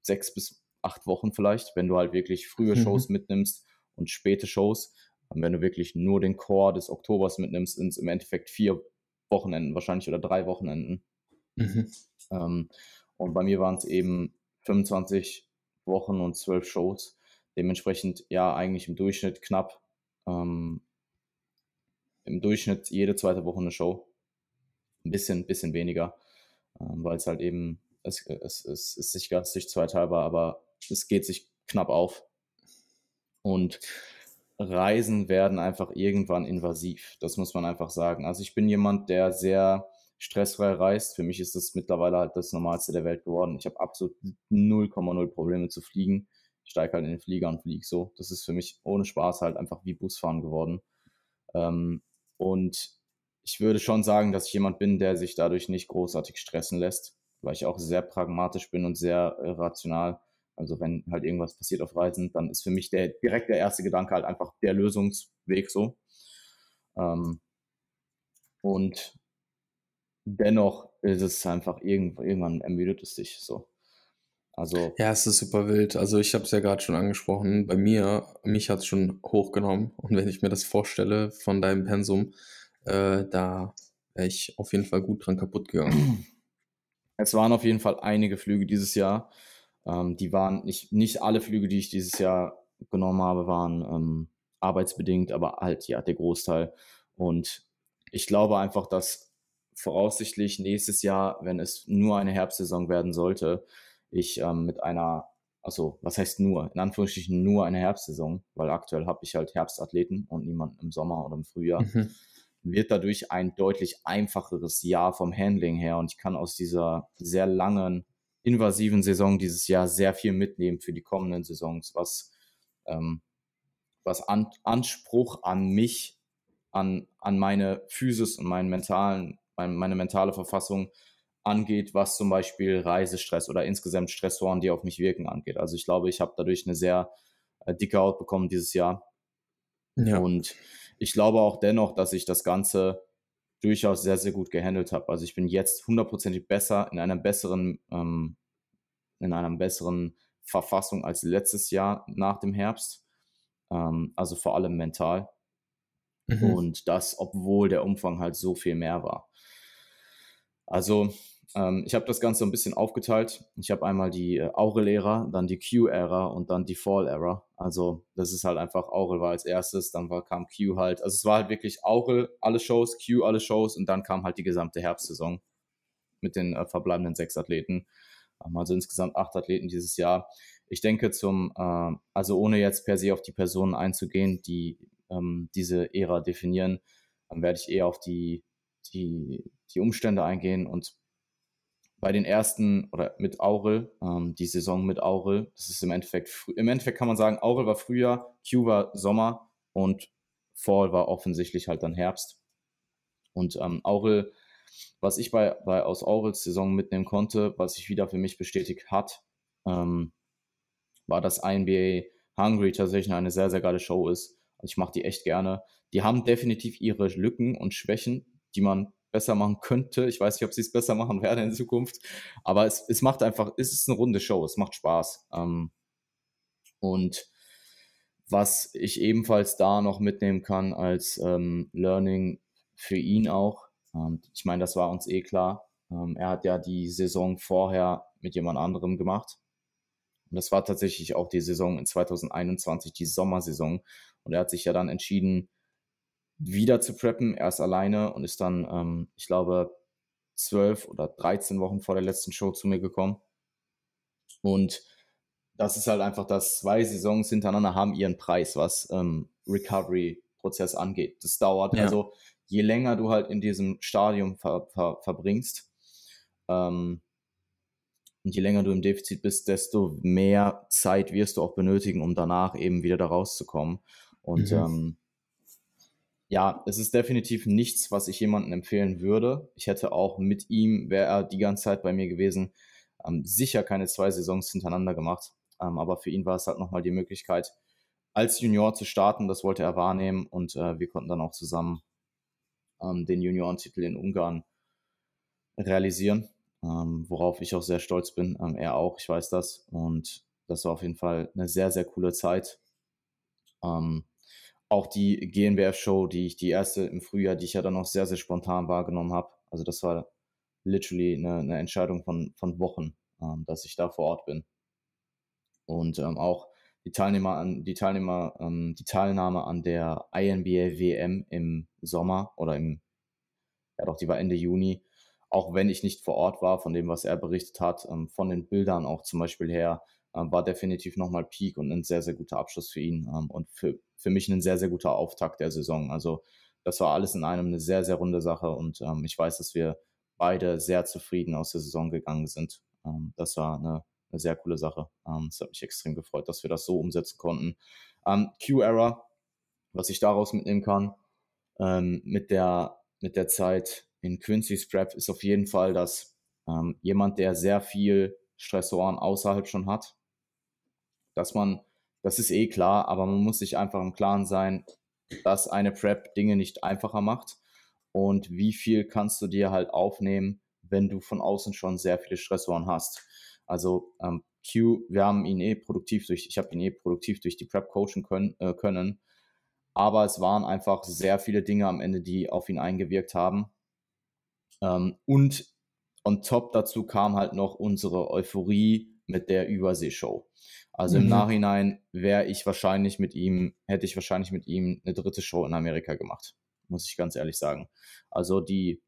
sechs bis acht Wochen vielleicht, wenn du halt wirklich frühe mhm. Shows mitnimmst und späte Shows. Und wenn du wirklich nur den Chor des Oktobers mitnimmst, sind es im Endeffekt vier Wochenenden wahrscheinlich oder drei Wochenenden. Mhm. Ähm, und bei mir waren es eben 25 Wochen und zwölf Shows. Dementsprechend ja eigentlich im Durchschnitt knapp ähm, im Durchschnitt jede zweite Woche eine Show. Ein bisschen, bisschen weniger, ähm, weil es halt eben, es, es, es ist sich ganz sich zweiteilbar, aber es geht sich knapp auf. Und Reisen werden einfach irgendwann invasiv. Das muss man einfach sagen. Also ich bin jemand, der sehr stressfrei reist. Für mich ist das mittlerweile halt das Normalste der Welt geworden. Ich habe absolut 0,0 Probleme zu fliegen. Ich steige halt in den Flieger und fliege so. Das ist für mich ohne Spaß halt einfach wie Busfahren geworden. Ähm, und ich würde schon sagen, dass ich jemand bin, der sich dadurch nicht großartig stressen lässt, weil ich auch sehr pragmatisch bin und sehr äh, rational. Also wenn halt irgendwas passiert auf Reisen, dann ist für mich der direkt der erste Gedanke halt einfach der Lösungsweg so. Ähm, und dennoch ist es einfach irgendwann, irgendwann ermüdet es dich so. Also ja, es ist super wild. Also ich habe es ja gerade schon angesprochen. Bei mir, mich hat es schon hochgenommen. Und wenn ich mir das vorstelle von deinem Pensum, äh, da wäre ich auf jeden Fall gut dran kaputt gegangen. Es waren auf jeden Fall einige Flüge dieses Jahr. Ähm, die waren nicht, nicht alle Flüge, die ich dieses Jahr genommen habe, waren ähm, arbeitsbedingt, aber halt ja der Großteil. Und ich glaube einfach, dass voraussichtlich nächstes Jahr, wenn es nur eine Herbstsaison werden sollte, ich ähm, mit einer, also was heißt nur, in Anführungsstrichen nur eine Herbstsaison, weil aktuell habe ich halt Herbstathleten und niemanden im Sommer oder im Frühjahr, mhm. wird dadurch ein deutlich einfacheres Jahr vom Handling her und ich kann aus dieser sehr langen, invasiven Saison dieses Jahr sehr viel mitnehmen für die kommenden Saisons, was, ähm, was an, Anspruch an mich, an, an meine Physis und meinen mentalen, meine, meine mentale Verfassung angeht, was zum Beispiel Reisestress oder insgesamt Stressoren, die auf mich wirken, angeht. Also ich glaube, ich habe dadurch eine sehr äh, dicke Haut bekommen dieses Jahr. Ja. Und ich glaube auch dennoch, dass ich das Ganze durchaus sehr, sehr gut gehandelt habe. Also ich bin jetzt hundertprozentig besser in einer besseren, ähm, in einer besseren Verfassung als letztes Jahr nach dem Herbst. Ähm, also vor allem mental. Mhm. Und das, obwohl der Umfang halt so viel mehr war. Also ähm, ich habe das Ganze ein bisschen aufgeteilt. Ich habe einmal die äh, Aurel-Ära, dann die Q-Ära und dann die Fall-Ära. Also das ist halt einfach, Aurel war als erstes, dann war, kam Q halt. Also es war halt wirklich Aurel alle Shows, Q alle Shows und dann kam halt die gesamte Herbstsaison mit den äh, verbleibenden sechs Athleten. Ähm, also insgesamt acht Athleten dieses Jahr. Ich denke zum, äh, also ohne jetzt per se auf die Personen einzugehen, die ähm, diese Ära definieren, dann werde ich eher auf die, die, die Umstände eingehen und bei den ersten oder mit Aurel, ähm, die Saison mit Aurel, das ist im Endeffekt, im Endeffekt kann man sagen, Aurel war Frühjahr, Q war Sommer und Fall war offensichtlich halt dann Herbst. Und ähm, Aurel, was ich bei, bei aus Aurels Saison mitnehmen konnte, was sich wieder für mich bestätigt hat, ähm, war, dass INBA Hungry tatsächlich eine sehr, sehr geile Show ist. Also ich mache die echt gerne. Die haben definitiv ihre Lücken und Schwächen, die man besser machen könnte. Ich weiß nicht, ob sie es besser machen werden in Zukunft, aber es, es macht einfach, es ist eine runde Show, es macht Spaß. Ähm, und was ich ebenfalls da noch mitnehmen kann als ähm, Learning für ihn auch, ähm, ich meine, das war uns eh klar. Ähm, er hat ja die Saison vorher mit jemand anderem gemacht. Und das war tatsächlich auch die Saison in 2021, die Sommersaison. Und er hat sich ja dann entschieden, wieder zu preppen, erst alleine und ist dann, ähm, ich glaube, zwölf oder 13 Wochen vor der letzten Show zu mir gekommen. Und das ist halt einfach, dass zwei Saisons hintereinander haben ihren Preis, was ähm, Recovery-Prozess angeht. Das dauert ja. also, je länger du halt in diesem Stadium ver ver verbringst ähm, und je länger du im Defizit bist, desto mehr Zeit wirst du auch benötigen, um danach eben wieder da rauszukommen. Und mhm. ähm, ja, es ist definitiv nichts, was ich jemandem empfehlen würde. Ich hätte auch mit ihm, wäre er die ganze Zeit bei mir gewesen, ähm, sicher keine zwei Saisons hintereinander gemacht. Ähm, aber für ihn war es halt nochmal die Möglichkeit, als Junior zu starten. Das wollte er wahrnehmen und äh, wir konnten dann auch zusammen ähm, den Juniorentitel in Ungarn realisieren, ähm, worauf ich auch sehr stolz bin. Ähm, er auch, ich weiß das. Und das war auf jeden Fall eine sehr, sehr coole Zeit. Ähm, auch die GNBF-Show, die ich die erste im Frühjahr, die ich ja dann noch sehr, sehr spontan wahrgenommen habe. Also das war literally eine, eine Entscheidung von, von Wochen, ähm, dass ich da vor Ort bin. Und ähm, auch die Teilnehmer an, die Teilnehmer, ähm, die Teilnahme an der INBA WM im Sommer oder im, ja doch, die war Ende Juni, auch wenn ich nicht vor Ort war, von dem, was er berichtet hat, ähm, von den Bildern auch zum Beispiel her, war definitiv nochmal Peak und ein sehr, sehr guter Abschluss für ihn ähm, und für, für mich ein sehr, sehr guter Auftakt der Saison. Also das war alles in einem eine sehr, sehr runde Sache und ähm, ich weiß, dass wir beide sehr zufrieden aus der Saison gegangen sind. Ähm, das war eine, eine, sehr coole Sache. Ähm, es hat mich extrem gefreut, dass wir das so umsetzen konnten. Ähm, Q-Era, was ich daraus mitnehmen kann, ähm, mit, der, mit der Zeit in Quincy's Prep ist auf jeden Fall, dass ähm, jemand, der sehr viel Stressoren außerhalb schon hat, dass man, das ist eh klar, aber man muss sich einfach im Klaren sein, dass eine Prep Dinge nicht einfacher macht und wie viel kannst du dir halt aufnehmen, wenn du von außen schon sehr viele Stressoren hast. Also ähm, Q, wir haben ihn eh produktiv durch, ich habe ihn eh produktiv durch die Prep coachen können, äh, können, aber es waren einfach sehr viele Dinge am Ende, die auf ihn eingewirkt haben. Ähm, und on top dazu kam halt noch unsere Euphorie mit der Überseeshow. Also mhm. im Nachhinein wäre ich wahrscheinlich mit ihm, hätte ich wahrscheinlich mit ihm eine dritte Show in Amerika gemacht muss ich ganz ehrlich sagen. Also die,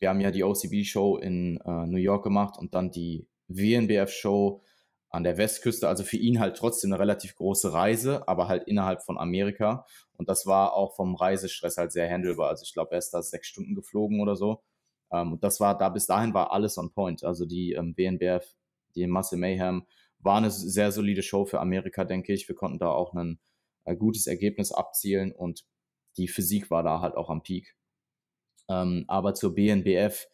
wir haben ja die OCB-Show in äh, New York gemacht und dann die WNBF-Show an der Westküste. Also für ihn halt trotzdem eine relativ große Reise, aber halt innerhalb von Amerika. Und das war auch vom Reisestress halt sehr handelbar. Also ich glaube, er ist da sechs Stunden geflogen oder so. Ähm, und das war da, bis dahin war alles on point. Also die ähm, WNBF, die Muscle Mayhem, war eine sehr solide Show für Amerika, denke ich. Wir konnten da auch ein äh, gutes Ergebnis abzielen und die Physik war da halt auch am Peak. Ähm, aber zur BNBF,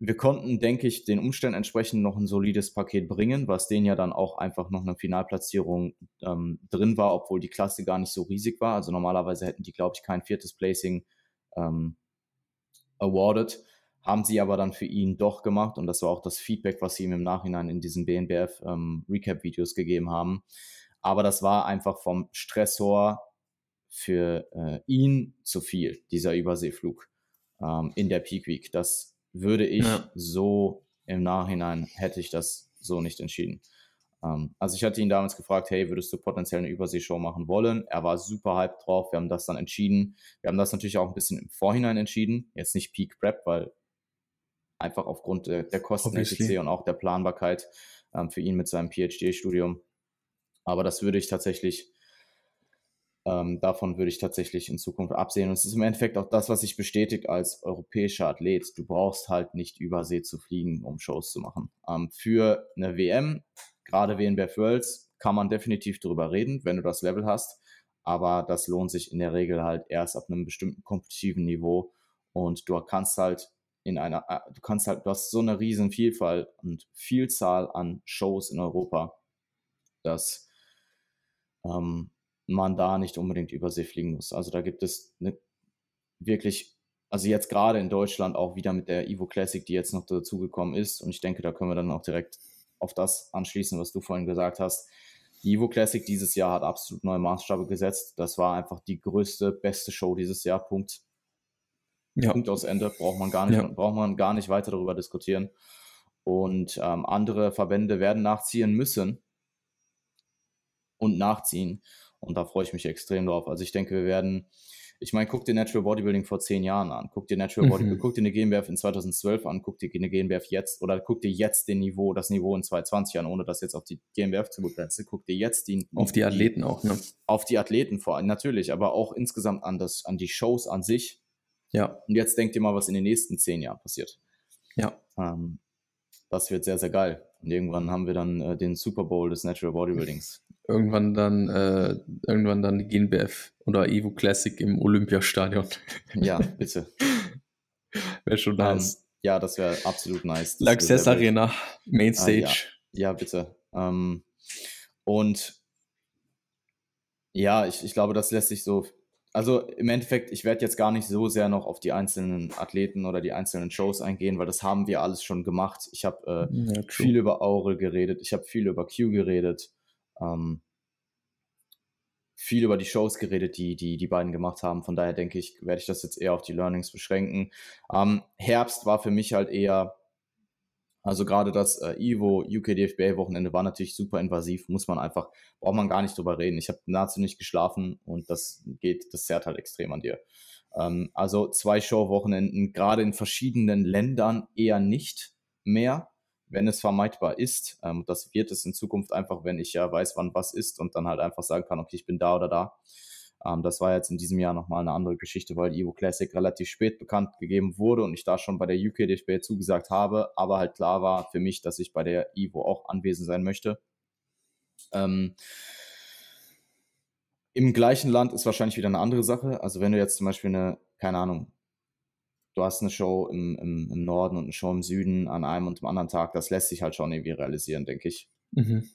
wir konnten, denke ich, den Umständen entsprechend noch ein solides Paket bringen, was denen ja dann auch einfach noch eine Finalplatzierung ähm, drin war, obwohl die Klasse gar nicht so riesig war. Also normalerweise hätten die, glaube ich, kein viertes Placing ähm, awarded. Haben sie aber dann für ihn doch gemacht und das war auch das Feedback, was sie ihm im Nachhinein in diesen BNBF ähm, Recap-Videos gegeben haben. Aber das war einfach vom Stressor für äh, ihn zu viel, dieser Überseeflug ähm, in der Peak Week. Das würde ich ja. so im Nachhinein, hätte ich das so nicht entschieden. Ähm, also ich hatte ihn damals gefragt, hey, würdest du potenziell eine Überseeshow machen wollen? Er war super hyped drauf, wir haben das dann entschieden. Wir haben das natürlich auch ein bisschen im Vorhinein entschieden, jetzt nicht Peak Prep, weil einfach aufgrund der, der Kosten etc. und auch der Planbarkeit ähm, für ihn mit seinem PhD-Studium. Aber das würde ich tatsächlich ähm, davon würde ich tatsächlich in Zukunft absehen. Und es ist im Endeffekt auch das, was sich bestätigt als europäischer Athlet. Du brauchst halt nicht übersee zu fliegen, um Shows zu machen. Ähm, für eine WM, gerade WNBF Worlds, kann man definitiv darüber reden, wenn du das Level hast. Aber das lohnt sich in der Regel halt erst ab einem bestimmten kompetitiven Niveau. Und du kannst halt in einer, äh, du kannst halt, du hast so eine riesen Vielfalt und Vielzahl an Shows in Europa, dass ähm, man da nicht unbedingt über See fliegen muss. Also da gibt es eine wirklich, also jetzt gerade in Deutschland auch wieder mit der Evo Classic, die jetzt noch dazugekommen ist. Und ich denke, da können wir dann auch direkt auf das anschließen, was du vorhin gesagt hast. Die Evo Classic dieses Jahr hat absolut neue Maßstabe gesetzt. Das war einfach die größte, beste Show dieses Jahr. Punkt. Ja. Punkt aus Ende. Braucht man gar nicht, ja. braucht man gar nicht weiter darüber diskutieren. Und ähm, andere Verbände werden nachziehen müssen und nachziehen. Und da freue ich mich extrem drauf. Also ich denke, wir werden, ich meine, guck dir Natural Bodybuilding vor zehn Jahren an, guck dir Natural mhm. Bodybuilding, guck dir eine GmbF in 2012 an, guck dir eine GmbF jetzt oder guck dir jetzt den Niveau, das Niveau in 2020 an, ohne das jetzt auf die GmbF zu begrenzen. Guck dir jetzt die auf die Athleten auch, ne? Auf die Athleten vor allem natürlich, aber auch insgesamt an das, an die Shows an sich. Ja. Und jetzt denkt ihr mal, was in den nächsten zehn Jahren passiert. Ja. Ähm, das wird sehr, sehr geil. Und irgendwann haben wir dann äh, den Super Bowl des Natural Bodybuildings <laughs> irgendwann dann, äh, irgendwann dann die GNBF oder Evo Classic im Olympiastadion. Ja, <laughs> bitte. wäre schon nice. Um, ja, das wäre absolut nice. L'Access Arena, Mainstage. Ah, ja. ja. bitte. Ähm, und Ja, ich, ich glaube, das lässt sich so. Also im Endeffekt, ich werde jetzt gar nicht so sehr noch auf die einzelnen Athleten oder die einzelnen Shows eingehen, weil das haben wir alles schon gemacht. Ich habe äh, ja, viel über Aurel geredet, ich habe viel über Q geredet, ähm, viel über die Shows geredet, die, die die beiden gemacht haben. Von daher denke ich, werde ich das jetzt eher auf die Learnings beschränken. Ähm, Herbst war für mich halt eher also gerade das äh, Ivo UK DFBA Wochenende war natürlich super invasiv, muss man einfach, braucht man gar nicht drüber reden. Ich habe nahezu nicht geschlafen und das geht, das zerrt halt extrem an dir. Ähm, also zwei Show-Wochenenden, gerade in verschiedenen Ländern eher nicht mehr, wenn es vermeidbar ist. Ähm, das wird es in Zukunft einfach, wenn ich ja weiß, wann was ist und dann halt einfach sagen kann, okay, ich bin da oder da. Ähm, das war jetzt in diesem Jahr nochmal eine andere Geschichte, weil die Evo Classic relativ spät bekannt gegeben wurde und ich da schon bei der UK DFB zugesagt habe, aber halt klar war für mich, dass ich bei der Evo auch anwesend sein möchte. Ähm, Im gleichen Land ist wahrscheinlich wieder eine andere Sache. Also wenn du jetzt zum Beispiel eine, keine Ahnung, du hast eine Show im, im, im Norden und eine Show im Süden an einem und am anderen Tag, das lässt sich halt schon irgendwie realisieren, denke ich. Mhm.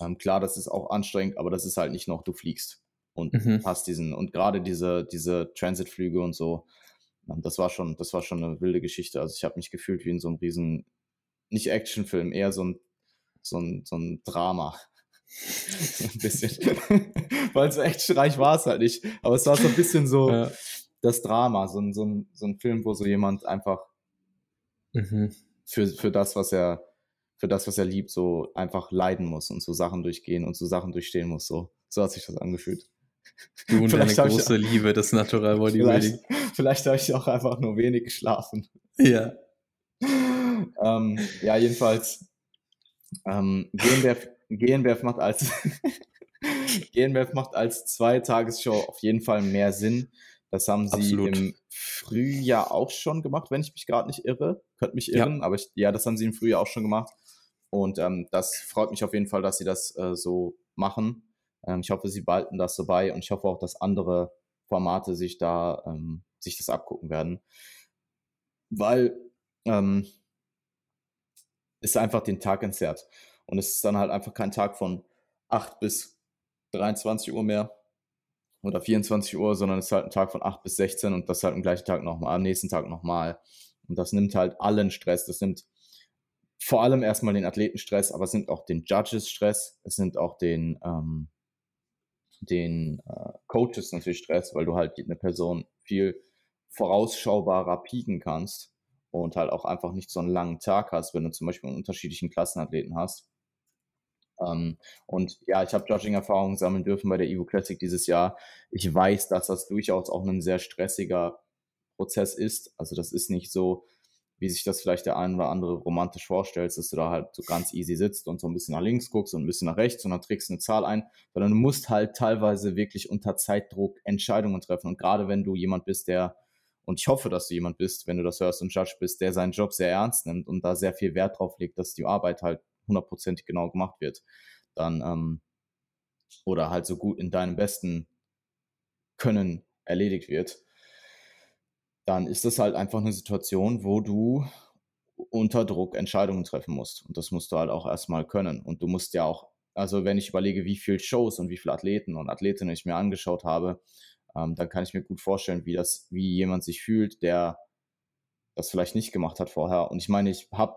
Ähm, klar, das ist auch anstrengend, aber das ist halt nicht noch, du fliegst und mhm. hast diesen, und gerade diese, diese Transitflüge und so, ähm, das war schon, das war schon eine wilde Geschichte. Also ich habe mich gefühlt wie in so einem riesen, nicht Actionfilm, eher so ein, so ein, so ein Drama. <laughs> ein bisschen. <laughs> Weil so actionreich war es halt nicht. Aber es war so ein bisschen so ja. das Drama, so ein, so, ein, so ein Film, wo so jemand einfach mhm. für, für das, was er, für das, was er liebt, so einfach leiden muss und so Sachen durchgehen und so Sachen durchstehen muss. So, so hat sich das angefühlt. Du und deine große ich, Liebe des Natural Bodybuilding. Vielleicht, vielleicht habe ich auch einfach nur wenig geschlafen. Ja. ähm, ja, jedenfalls. Ähm, GNBF, GNBF macht als <laughs> GNBF macht als Zweitagesshow auf jeden Fall mehr Sinn. Das haben sie Absolut. im Frühjahr auch schon gemacht, wenn ich mich gerade nicht irre. Könnt mich irren, ja. aber ich, ja, das haben sie im Frühjahr auch schon gemacht. Und ähm, das freut mich auf jeden Fall, dass sie das äh, so machen. Ähm, ich hoffe, sie behalten das so bei und ich hoffe auch, dass andere Formate sich da ähm, sich das abgucken werden. Weil ähm, es einfach den Tag entzerrt. Und es ist dann halt einfach kein Tag von 8 bis 23 Uhr mehr oder 24 Uhr, sondern es ist halt ein Tag von 8 bis 16 und das halt am gleichen Tag nochmal, am nächsten Tag nochmal. Und das nimmt halt allen Stress. Das nimmt vor allem erstmal den Athletenstress, aber es nimmt auch den Judges Stress, es nimmt auch den, ähm, den äh, Coaches natürlich Stress, weil du halt eine Person viel vorausschaubarer pieken kannst und halt auch einfach nicht so einen langen Tag hast, wenn du zum Beispiel einen unterschiedlichen Klassenathleten hast. Ähm, und ja, ich habe Judging-Erfahrungen sammeln dürfen bei der Evo Classic dieses Jahr. Ich weiß, dass das durchaus auch ein sehr stressiger Prozess ist. Also das ist nicht so, wie sich das vielleicht der ein oder andere romantisch vorstellt, dass du da halt so ganz easy sitzt und so ein bisschen nach links guckst und ein bisschen nach rechts und dann trägst du eine Zahl ein, sondern du musst halt teilweise wirklich unter Zeitdruck Entscheidungen treffen. Und gerade wenn du jemand bist, der, und ich hoffe, dass du jemand bist, wenn du das hörst und Judge bist, der seinen Job sehr ernst nimmt und da sehr viel Wert drauf legt, dass die Arbeit halt hundertprozentig genau gemacht wird, dann, ähm, oder halt so gut in deinem besten Können erledigt wird, dann ist das halt einfach eine Situation, wo du unter Druck Entscheidungen treffen musst. Und das musst du halt auch erstmal können. Und du musst ja auch, also wenn ich überlege, wie viele Shows und wie viele Athleten und Athletinnen ich mir angeschaut habe, ähm, dann kann ich mir gut vorstellen, wie das, wie jemand sich fühlt, der das vielleicht nicht gemacht hat vorher. Und ich meine, ich habe,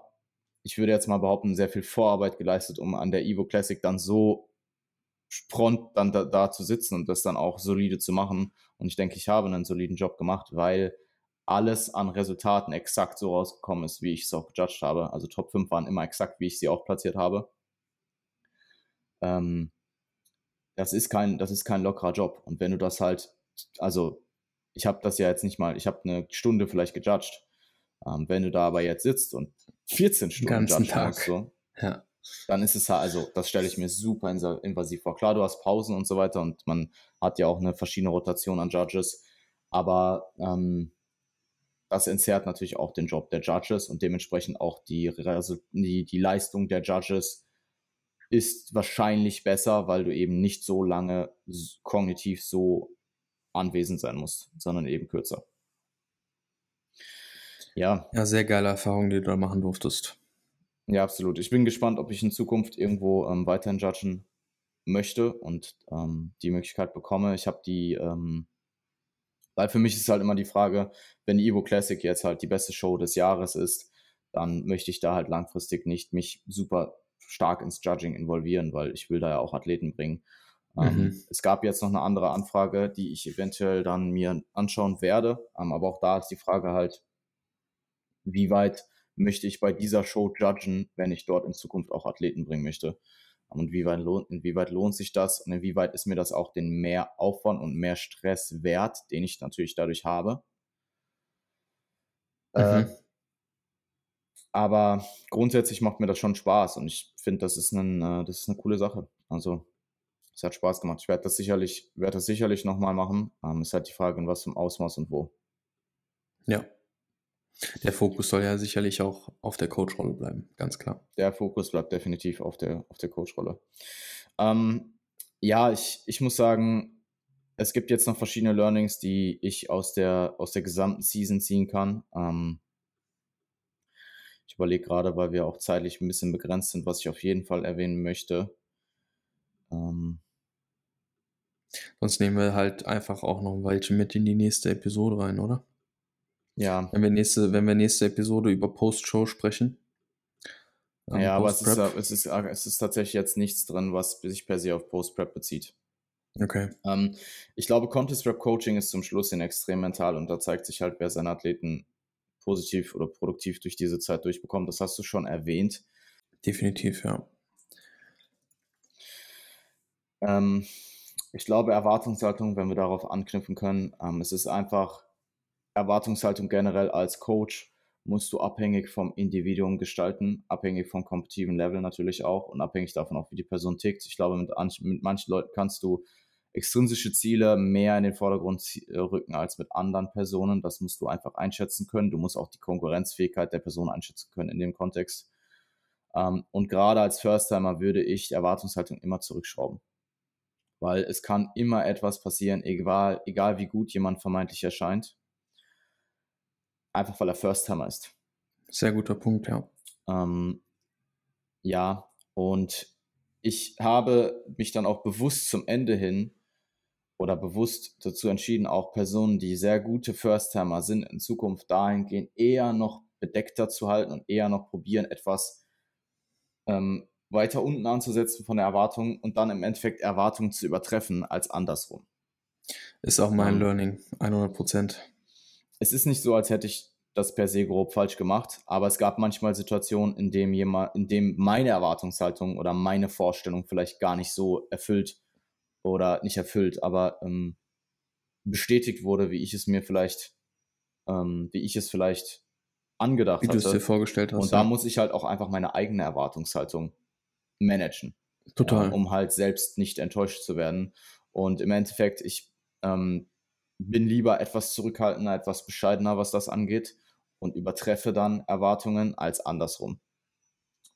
ich würde jetzt mal behaupten, sehr viel Vorarbeit geleistet, um an der Evo Classic dann so prompt dann da, da zu sitzen und das dann auch solide zu machen. Und ich denke, ich habe einen soliden Job gemacht, weil alles an Resultaten exakt so rausgekommen ist, wie ich es auch gejudged habe. Also Top 5 waren immer exakt, wie ich sie auch platziert habe. Ähm, das ist kein, das ist kein lockerer Job. Und wenn du das halt, also ich habe das ja jetzt nicht mal, ich habe eine Stunde vielleicht gejudged. Ähm, wenn du da aber jetzt sitzt und 14 Stunden ganzen Tag. Musst, so, ja. dann ist es halt, also das stelle ich mir super invasiv vor. Klar, du hast Pausen und so weiter und man hat ja auch eine verschiedene Rotation an Judges, aber ähm, das entzerrt natürlich auch den Job der Judges und dementsprechend auch die, die, die Leistung der Judges ist wahrscheinlich besser, weil du eben nicht so lange kognitiv so anwesend sein musst, sondern eben kürzer. Ja. Ja, sehr geile Erfahrung, die du da machen durftest. Ja, absolut. Ich bin gespannt, ob ich in Zukunft irgendwo ähm, weiterhin judgen möchte und ähm, die Möglichkeit bekomme. Ich habe die, ähm, weil für mich ist halt immer die Frage, wenn die Evo Classic jetzt halt die beste Show des Jahres ist, dann möchte ich da halt langfristig nicht mich super stark ins Judging involvieren, weil ich will da ja auch Athleten bringen. Ähm, mhm. es gab jetzt noch eine andere Anfrage, die ich eventuell dann mir anschauen werde. Ähm, aber auch da ist die Frage halt, wie weit möchte ich bei dieser Show judgen, wenn ich dort in Zukunft auch Athleten bringen möchte. Und inwieweit lohnt, inwieweit lohnt sich das und inwieweit ist mir das auch den mehr Aufwand und mehr Stress wert, den ich natürlich dadurch habe. Äh, mhm. Äh, aber grundsätzlich macht mir das schon Spaß und ich finde, das, ist ein, äh, das ist eine coole Sache. Also es hat Spaß gemacht. Ich werde das sicherlich, werde das sicherlich nochmal machen. Ähm, ist halt die Frage, in was zum Ausmaß und wo. Ja, der Fokus soll ja sicherlich auch auf der Coach-Rolle bleiben, ganz klar. Der Fokus bleibt definitiv auf der, auf der Coach-Rolle. Ähm, ja, ich, ich muss sagen, es gibt jetzt noch verschiedene Learnings, die ich aus der, aus der gesamten Season ziehen kann. Ähm, ich überlege gerade, weil wir auch zeitlich ein bisschen begrenzt sind, was ich auf jeden Fall erwähnen möchte. Ähm, Sonst nehmen wir halt einfach auch noch welche mit in die nächste Episode rein, oder? Ja. Wenn wir nächste, wenn wir nächste Episode über Post-Show sprechen. Ähm, ja, aber es ist, es, ist, es ist tatsächlich jetzt nichts drin, was sich per se auf Post-Prep bezieht. Okay. Ähm, ich glaube, Contest Rap Coaching ist zum Schluss in extrem mental und da zeigt sich halt, wer seine Athleten positiv oder produktiv durch diese Zeit durchbekommt. Das hast du schon erwähnt. Definitiv, ja. Ähm, ich glaube, Erwartungshaltung, wenn wir darauf anknüpfen können, ähm, es ist einfach Erwartungshaltung generell als Coach musst du abhängig vom Individuum gestalten, abhängig vom kompetitiven Level natürlich auch und abhängig davon auch, wie die Person tickt. Ich glaube, mit, mit manchen Leuten kannst du extrinsische Ziele mehr in den Vordergrund äh, rücken als mit anderen Personen. Das musst du einfach einschätzen können. Du musst auch die Konkurrenzfähigkeit der Person einschätzen können in dem Kontext. Ähm, und gerade als First-Timer würde ich die Erwartungshaltung immer zurückschrauben. Weil es kann immer etwas passieren, egal, egal wie gut jemand vermeintlich erscheint einfach weil er First-Timer ist. Sehr guter Punkt, ja. Ähm, ja, und ich habe mich dann auch bewusst zum Ende hin oder bewusst dazu entschieden, auch Personen, die sehr gute First-Timer sind, in Zukunft dahingehend eher noch bedeckter zu halten und eher noch probieren, etwas ähm, weiter unten anzusetzen von der Erwartung und dann im Endeffekt Erwartungen zu übertreffen als andersrum. Ist auch mein ähm, Learning, 100 Prozent es ist nicht so, als hätte ich das per se grob falsch gemacht, aber es gab manchmal Situationen, in dem jemand, in dem meine Erwartungshaltung oder meine Vorstellung vielleicht gar nicht so erfüllt oder nicht erfüllt, aber ähm, bestätigt wurde, wie ich es mir vielleicht, ähm, wie ich es vielleicht angedacht wie hatte. Wie du es dir vorgestellt hast. Und da ja. muss ich halt auch einfach meine eigene Erwartungshaltung managen. Total. Ja, um halt selbst nicht enttäuscht zu werden. Und im Endeffekt, ich ähm, bin lieber etwas zurückhaltender, etwas bescheidener, was das angeht und übertreffe dann Erwartungen als andersrum.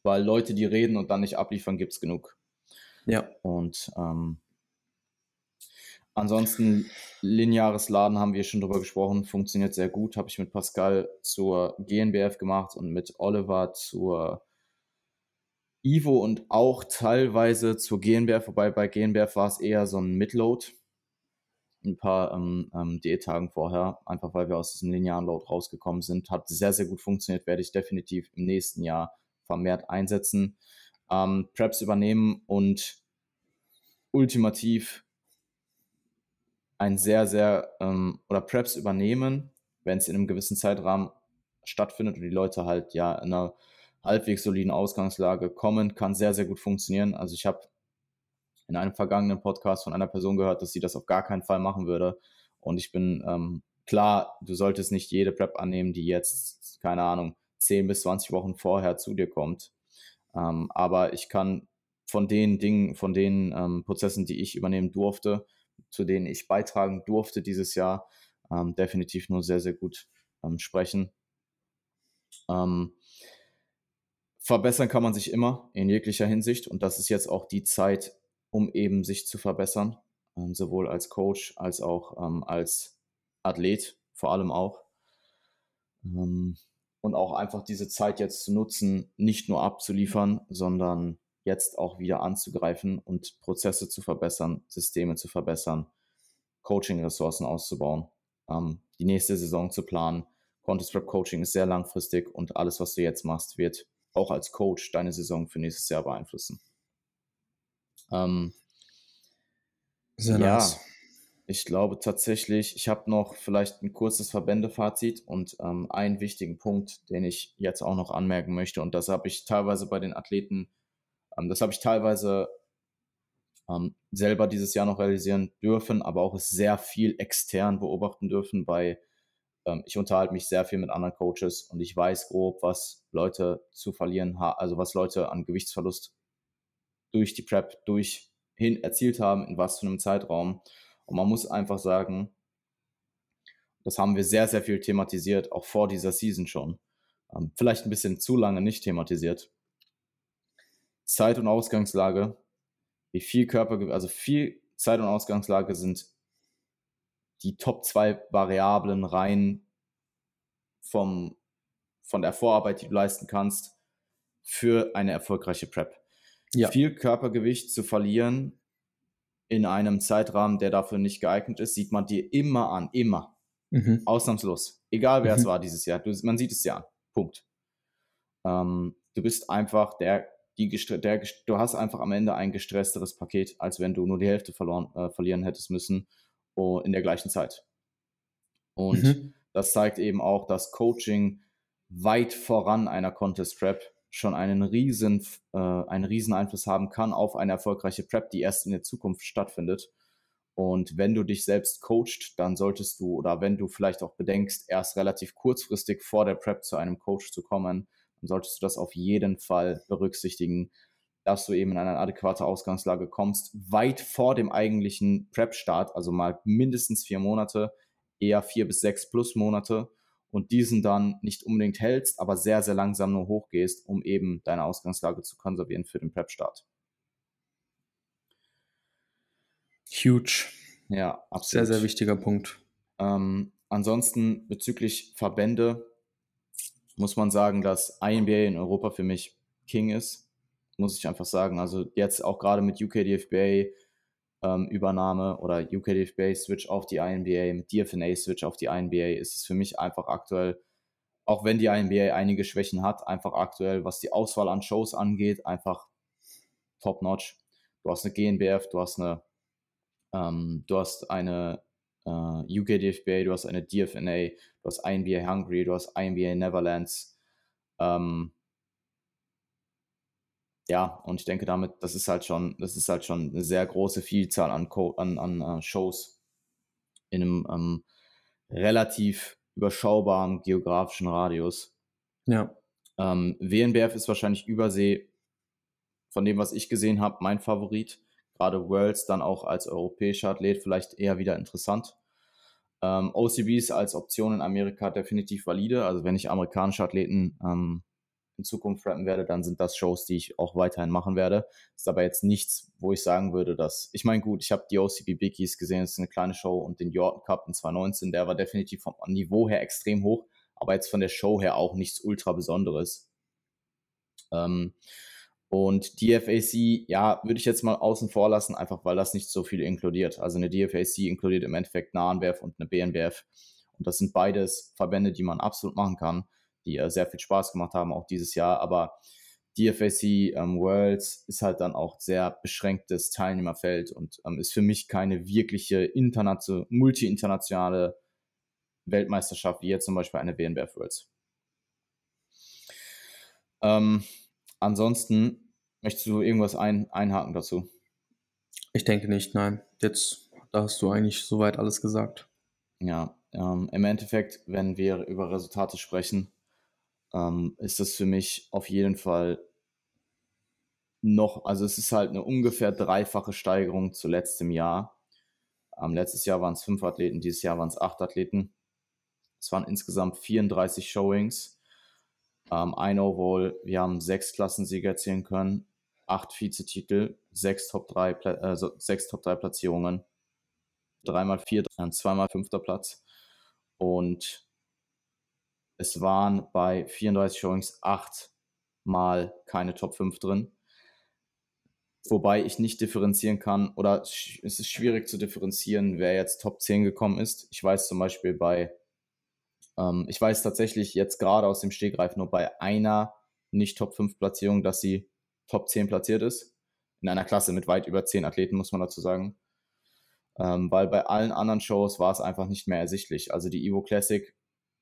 Weil Leute, die reden und dann nicht abliefern, gibt es genug. Ja. Und ähm, ansonsten, lineares Laden haben wir schon drüber gesprochen, funktioniert sehr gut. Habe ich mit Pascal zur GNBF gemacht und mit Oliver zur Ivo und auch teilweise zur GNBF, wobei bei GNBF war es eher so ein Midload ein paar ähm, ähm, Diättagen vorher, einfach weil wir aus diesem linearen Load rausgekommen sind. Hat sehr, sehr gut funktioniert, werde ich definitiv im nächsten Jahr vermehrt einsetzen. Ähm, Preps übernehmen und ultimativ ein sehr, sehr, ähm, oder Preps übernehmen, wenn es in einem gewissen Zeitrahmen stattfindet und die Leute halt ja in einer halbwegs soliden Ausgangslage kommen, kann sehr, sehr gut funktionieren. Also ich habe in einem vergangenen Podcast von einer Person gehört, dass sie das auf gar keinen Fall machen würde. Und ich bin ähm, klar, du solltest nicht jede Prep annehmen, die jetzt, keine Ahnung, 10 bis 20 Wochen vorher zu dir kommt. Ähm, aber ich kann von den Dingen, von den ähm, Prozessen, die ich übernehmen durfte, zu denen ich beitragen durfte dieses Jahr, ähm, definitiv nur sehr, sehr gut ähm, sprechen. Ähm, verbessern kann man sich immer in jeglicher Hinsicht und das ist jetzt auch die Zeit, um eben sich zu verbessern, ähm, sowohl als Coach als auch ähm, als Athlet, vor allem auch. Ähm, und auch einfach diese Zeit jetzt zu nutzen, nicht nur abzuliefern, sondern jetzt auch wieder anzugreifen und Prozesse zu verbessern, Systeme zu verbessern, Coaching-Ressourcen auszubauen, ähm, die nächste Saison zu planen. Contest Prep Coaching ist sehr langfristig und alles, was du jetzt machst, wird auch als Coach deine Saison für nächstes Jahr beeinflussen. Ähm, sehr ja, nice. Ich glaube tatsächlich, ich habe noch vielleicht ein kurzes Verbändefazit und ähm, einen wichtigen Punkt, den ich jetzt auch noch anmerken möchte. Und das habe ich teilweise bei den Athleten, ähm, das habe ich teilweise ähm, selber dieses Jahr noch realisieren dürfen, aber auch sehr viel extern beobachten dürfen bei, ähm, ich unterhalte mich sehr viel mit anderen Coaches und ich weiß grob, was Leute zu verlieren haben, also was Leute an Gewichtsverlust durch die Prep durch hin erzielt haben, in was für einem Zeitraum. Und man muss einfach sagen, das haben wir sehr, sehr viel thematisiert, auch vor dieser Season schon. Ähm, vielleicht ein bisschen zu lange nicht thematisiert. Zeit- und Ausgangslage, wie viel Körper, also viel Zeit- und Ausgangslage sind die Top 2 Variablen rein vom, von der Vorarbeit, die du leisten kannst, für eine erfolgreiche Prep. Ja. Viel Körpergewicht zu verlieren in einem Zeitrahmen, der dafür nicht geeignet ist, sieht man dir immer an, immer. Mhm. Ausnahmslos. Egal wer mhm. es war dieses Jahr. Du, man sieht es ja an. Punkt. Ähm, du bist einfach der, die der, du hast einfach am Ende ein gestressteres Paket, als wenn du nur die Hälfte verloren, äh, verlieren hättest müssen oh, in der gleichen Zeit. Und mhm. das zeigt eben auch, dass Coaching weit voran einer Contest Prep schon einen riesen, äh, einen riesen Einfluss haben kann auf eine erfolgreiche Prep, die erst in der Zukunft stattfindet. Und wenn du dich selbst coachst, dann solltest du, oder wenn du vielleicht auch bedenkst, erst relativ kurzfristig vor der Prep zu einem Coach zu kommen, dann solltest du das auf jeden Fall berücksichtigen, dass du eben in eine adäquate Ausgangslage kommst, weit vor dem eigentlichen Prep-Start, also mal mindestens vier Monate, eher vier bis sechs plus Monate und diesen dann nicht unbedingt hältst, aber sehr, sehr langsam nur hochgehst, um eben deine Ausgangslage zu konservieren für den Prep-Start. Huge. Ja, absolut. Sehr, sehr wichtiger Punkt. Ähm, ansonsten bezüglich Verbände muss man sagen, dass INBA in Europa für mich King ist. Muss ich einfach sagen. Also jetzt auch gerade mit UKDFBA ähm, Übernahme oder UKDFBA Switch auf die INBA, mit DFNA Switch auf die INBA ist es für mich einfach aktuell, auch wenn die INBA einige Schwächen hat, einfach aktuell, was die Auswahl an Shows angeht, einfach top notch. Du hast eine GNBF, du hast eine, ähm, du hast eine äh, UKDFBA, du hast eine DFNA, du hast INBA Hungary, du hast INBA Neverlands. Ähm, ja, und ich denke damit, das ist halt schon, das ist halt schon eine sehr große Vielzahl an, Co an, an uh, Shows in einem ähm, relativ überschaubaren geografischen Radius. Ja. Ähm, WNBF ist wahrscheinlich Übersee, von dem, was ich gesehen habe, mein Favorit. Gerade Worlds dann auch als europäischer Athlet vielleicht eher wieder interessant. Ähm, OCBs als Option in Amerika definitiv valide. Also wenn ich amerikanische Athleten ähm, in Zukunft rappen werde, dann sind das Shows, die ich auch weiterhin machen werde. Ist aber jetzt nichts, wo ich sagen würde, dass, ich meine, gut, ich habe die OCB Biggies gesehen, das ist eine kleine Show und den Jordan Cup in 2019, der war definitiv vom Niveau her extrem hoch, aber jetzt von der Show her auch nichts ultra Besonderes. Ähm, und DFAC, ja, würde ich jetzt mal außen vor lassen, einfach weil das nicht so viel inkludiert. Also eine DFAC inkludiert im Endeffekt eine ANBF und eine BNBF. Und das sind beides Verbände, die man absolut machen kann die äh, sehr viel Spaß gemacht haben, auch dieses Jahr. Aber DFAC ähm, Worlds ist halt dann auch sehr beschränktes Teilnehmerfeld und ähm, ist für mich keine wirkliche internation multi-internationale Weltmeisterschaft, wie jetzt zum Beispiel eine BNBF Worlds. Ähm, ansonsten möchtest du irgendwas ein, einhaken dazu? Ich denke nicht, nein. Jetzt, da hast du eigentlich soweit alles gesagt. Ja, ähm, im Endeffekt, wenn wir über Resultate sprechen, ähm, ist das für mich auf jeden Fall noch, also es ist halt eine ungefähr dreifache Steigerung zu letztem Jahr. Ähm, letztes Jahr waren es fünf Athleten, dieses Jahr waren es acht Athleten. Es waren insgesamt 34 Showings. Ähm, ein Overall, wir haben sechs Klassensieger erzielen können, acht Vizetitel, sechs Top 3, äh, sechs Top 3 Platzierungen, dreimal vier, zweimal fünfter Platz. Und es waren bei 34 Showings acht Mal keine Top 5 drin. wobei ich nicht differenzieren kann oder es ist schwierig zu differenzieren, wer jetzt Top 10 gekommen ist. Ich weiß zum Beispiel bei, ähm, ich weiß tatsächlich jetzt gerade aus dem Stegreif nur bei einer nicht Top 5 Platzierung, dass sie Top 10 platziert ist. In einer Klasse mit weit über 10 Athleten, muss man dazu sagen. Ähm, weil bei allen anderen Shows war es einfach nicht mehr ersichtlich. Also die Evo Classic,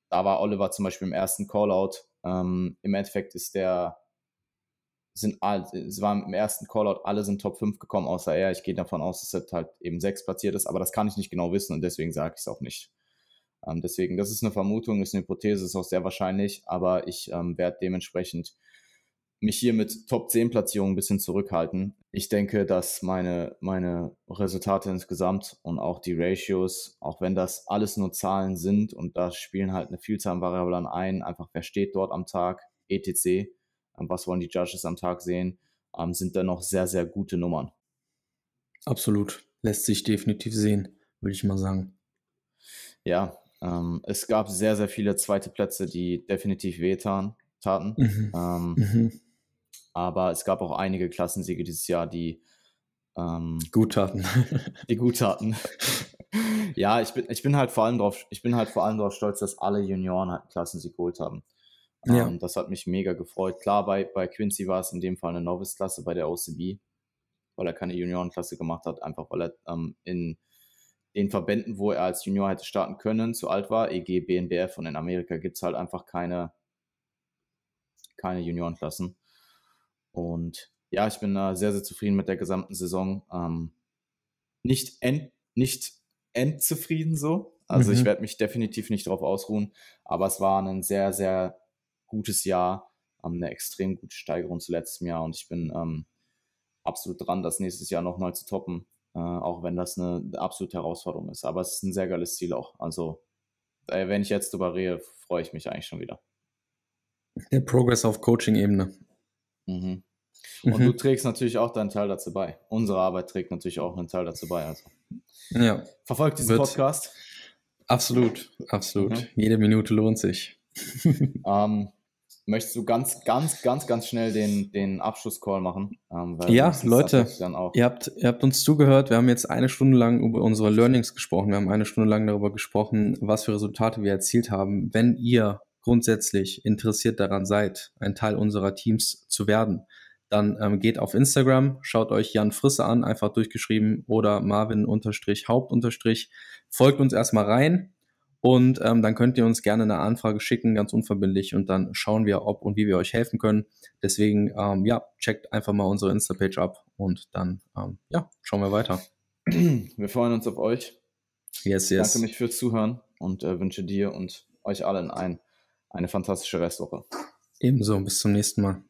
da war Oliver zum Beispiel im ersten Callout. Ähm, Im Endeffekt ist der sind all, es waren im ersten Callout, alle sind Top 5 gekommen, außer er. Ich gehe davon aus, dass er halt eben 6 platziert ist, aber das kann ich nicht genau wissen und deswegen sage ich es auch nicht. Ähm, deswegen, das ist eine Vermutung, ist eine Hypothese, ist auch sehr wahrscheinlich, aber ich ähm, werde dementsprechend mich hier mit Top 10 Platzierungen ein bisschen zurückhalten. Ich denke, dass meine, meine Resultate insgesamt und auch die Ratios, auch wenn das alles nur Zahlen sind und da spielen halt eine Vielzahl an Variablen ein, einfach wer steht dort am Tag, etc., ähm, was wollen die Judges am Tag sehen, ähm, sind da noch sehr, sehr gute Nummern. Absolut. Lässt sich definitiv sehen, würde ich mal sagen. Ja, ähm, es gab sehr, sehr viele zweite Plätze, die definitiv wehtan, taten. Mhm. Ähm, mhm. Aber es gab auch einige Klassensiege dieses Jahr, die ähm, gut taten. die gut taten. <laughs> ja, ich bin, ich bin halt vor allem drauf, ich bin halt vor allem darauf stolz, dass alle Junioren halt Klassensieg geholt haben. Ja. Ähm, das hat mich mega gefreut. Klar, bei, bei Quincy war es in dem Fall eine Novice-Klasse bei der OCB, weil er keine Juniorenklasse gemacht hat, einfach weil er ähm, in den Verbänden, wo er als Junior hätte starten können, zu alt war, EG, BNBF und in Amerika gibt es halt einfach keine, keine Juniorenklassen. Und ja, ich bin da sehr, sehr zufrieden mit der gesamten Saison. Ähm, nicht, end, nicht endzufrieden so. Also mhm. ich werde mich definitiv nicht darauf ausruhen, aber es war ein sehr, sehr gutes Jahr, ähm, eine extrem gute Steigerung zu letztem Jahr und ich bin ähm, absolut dran, das nächstes Jahr nochmal zu toppen, äh, auch wenn das eine absolute Herausforderung ist. Aber es ist ein sehr geiles Ziel auch. Also, äh, wenn ich jetzt drüber rede, freue ich mich eigentlich schon wieder. Der Progress auf Coaching-Ebene. Mhm. Und mhm. du trägst natürlich auch deinen Teil dazu bei. Unsere Arbeit trägt natürlich auch einen Teil dazu bei. Also. Ja. Verfolgt diesen Wird Podcast. Absolut, absolut. Mhm. Jede Minute lohnt sich. <laughs> ähm, möchtest du ganz, ganz, ganz, ganz schnell den, den Abschlusscall machen? Ähm, ja, Leute, ihr habt, ihr habt uns zugehört. Wir haben jetzt eine Stunde lang über unsere Learnings gesprochen. Wir haben eine Stunde lang darüber gesprochen, was für Resultate wir erzielt haben. Wenn ihr grundsätzlich interessiert daran seid, ein Teil unserer Teams zu werden, dann ähm, geht auf Instagram, schaut euch Jan Frisse an, einfach durchgeschrieben oder Marvin-Haupt- folgt uns erstmal rein, und ähm, dann könnt ihr uns gerne eine Anfrage schicken, ganz unverbindlich. Und dann schauen wir, ob und wie wir euch helfen können. Deswegen, ähm, ja, checkt einfach mal unsere Insta-Page ab und dann, ähm, ja, schauen wir weiter. Wir freuen uns auf euch. Yes, yes. Danke mich fürs Zuhören und äh, wünsche dir und euch allen ein, eine fantastische Restwoche. Ebenso, bis zum nächsten Mal.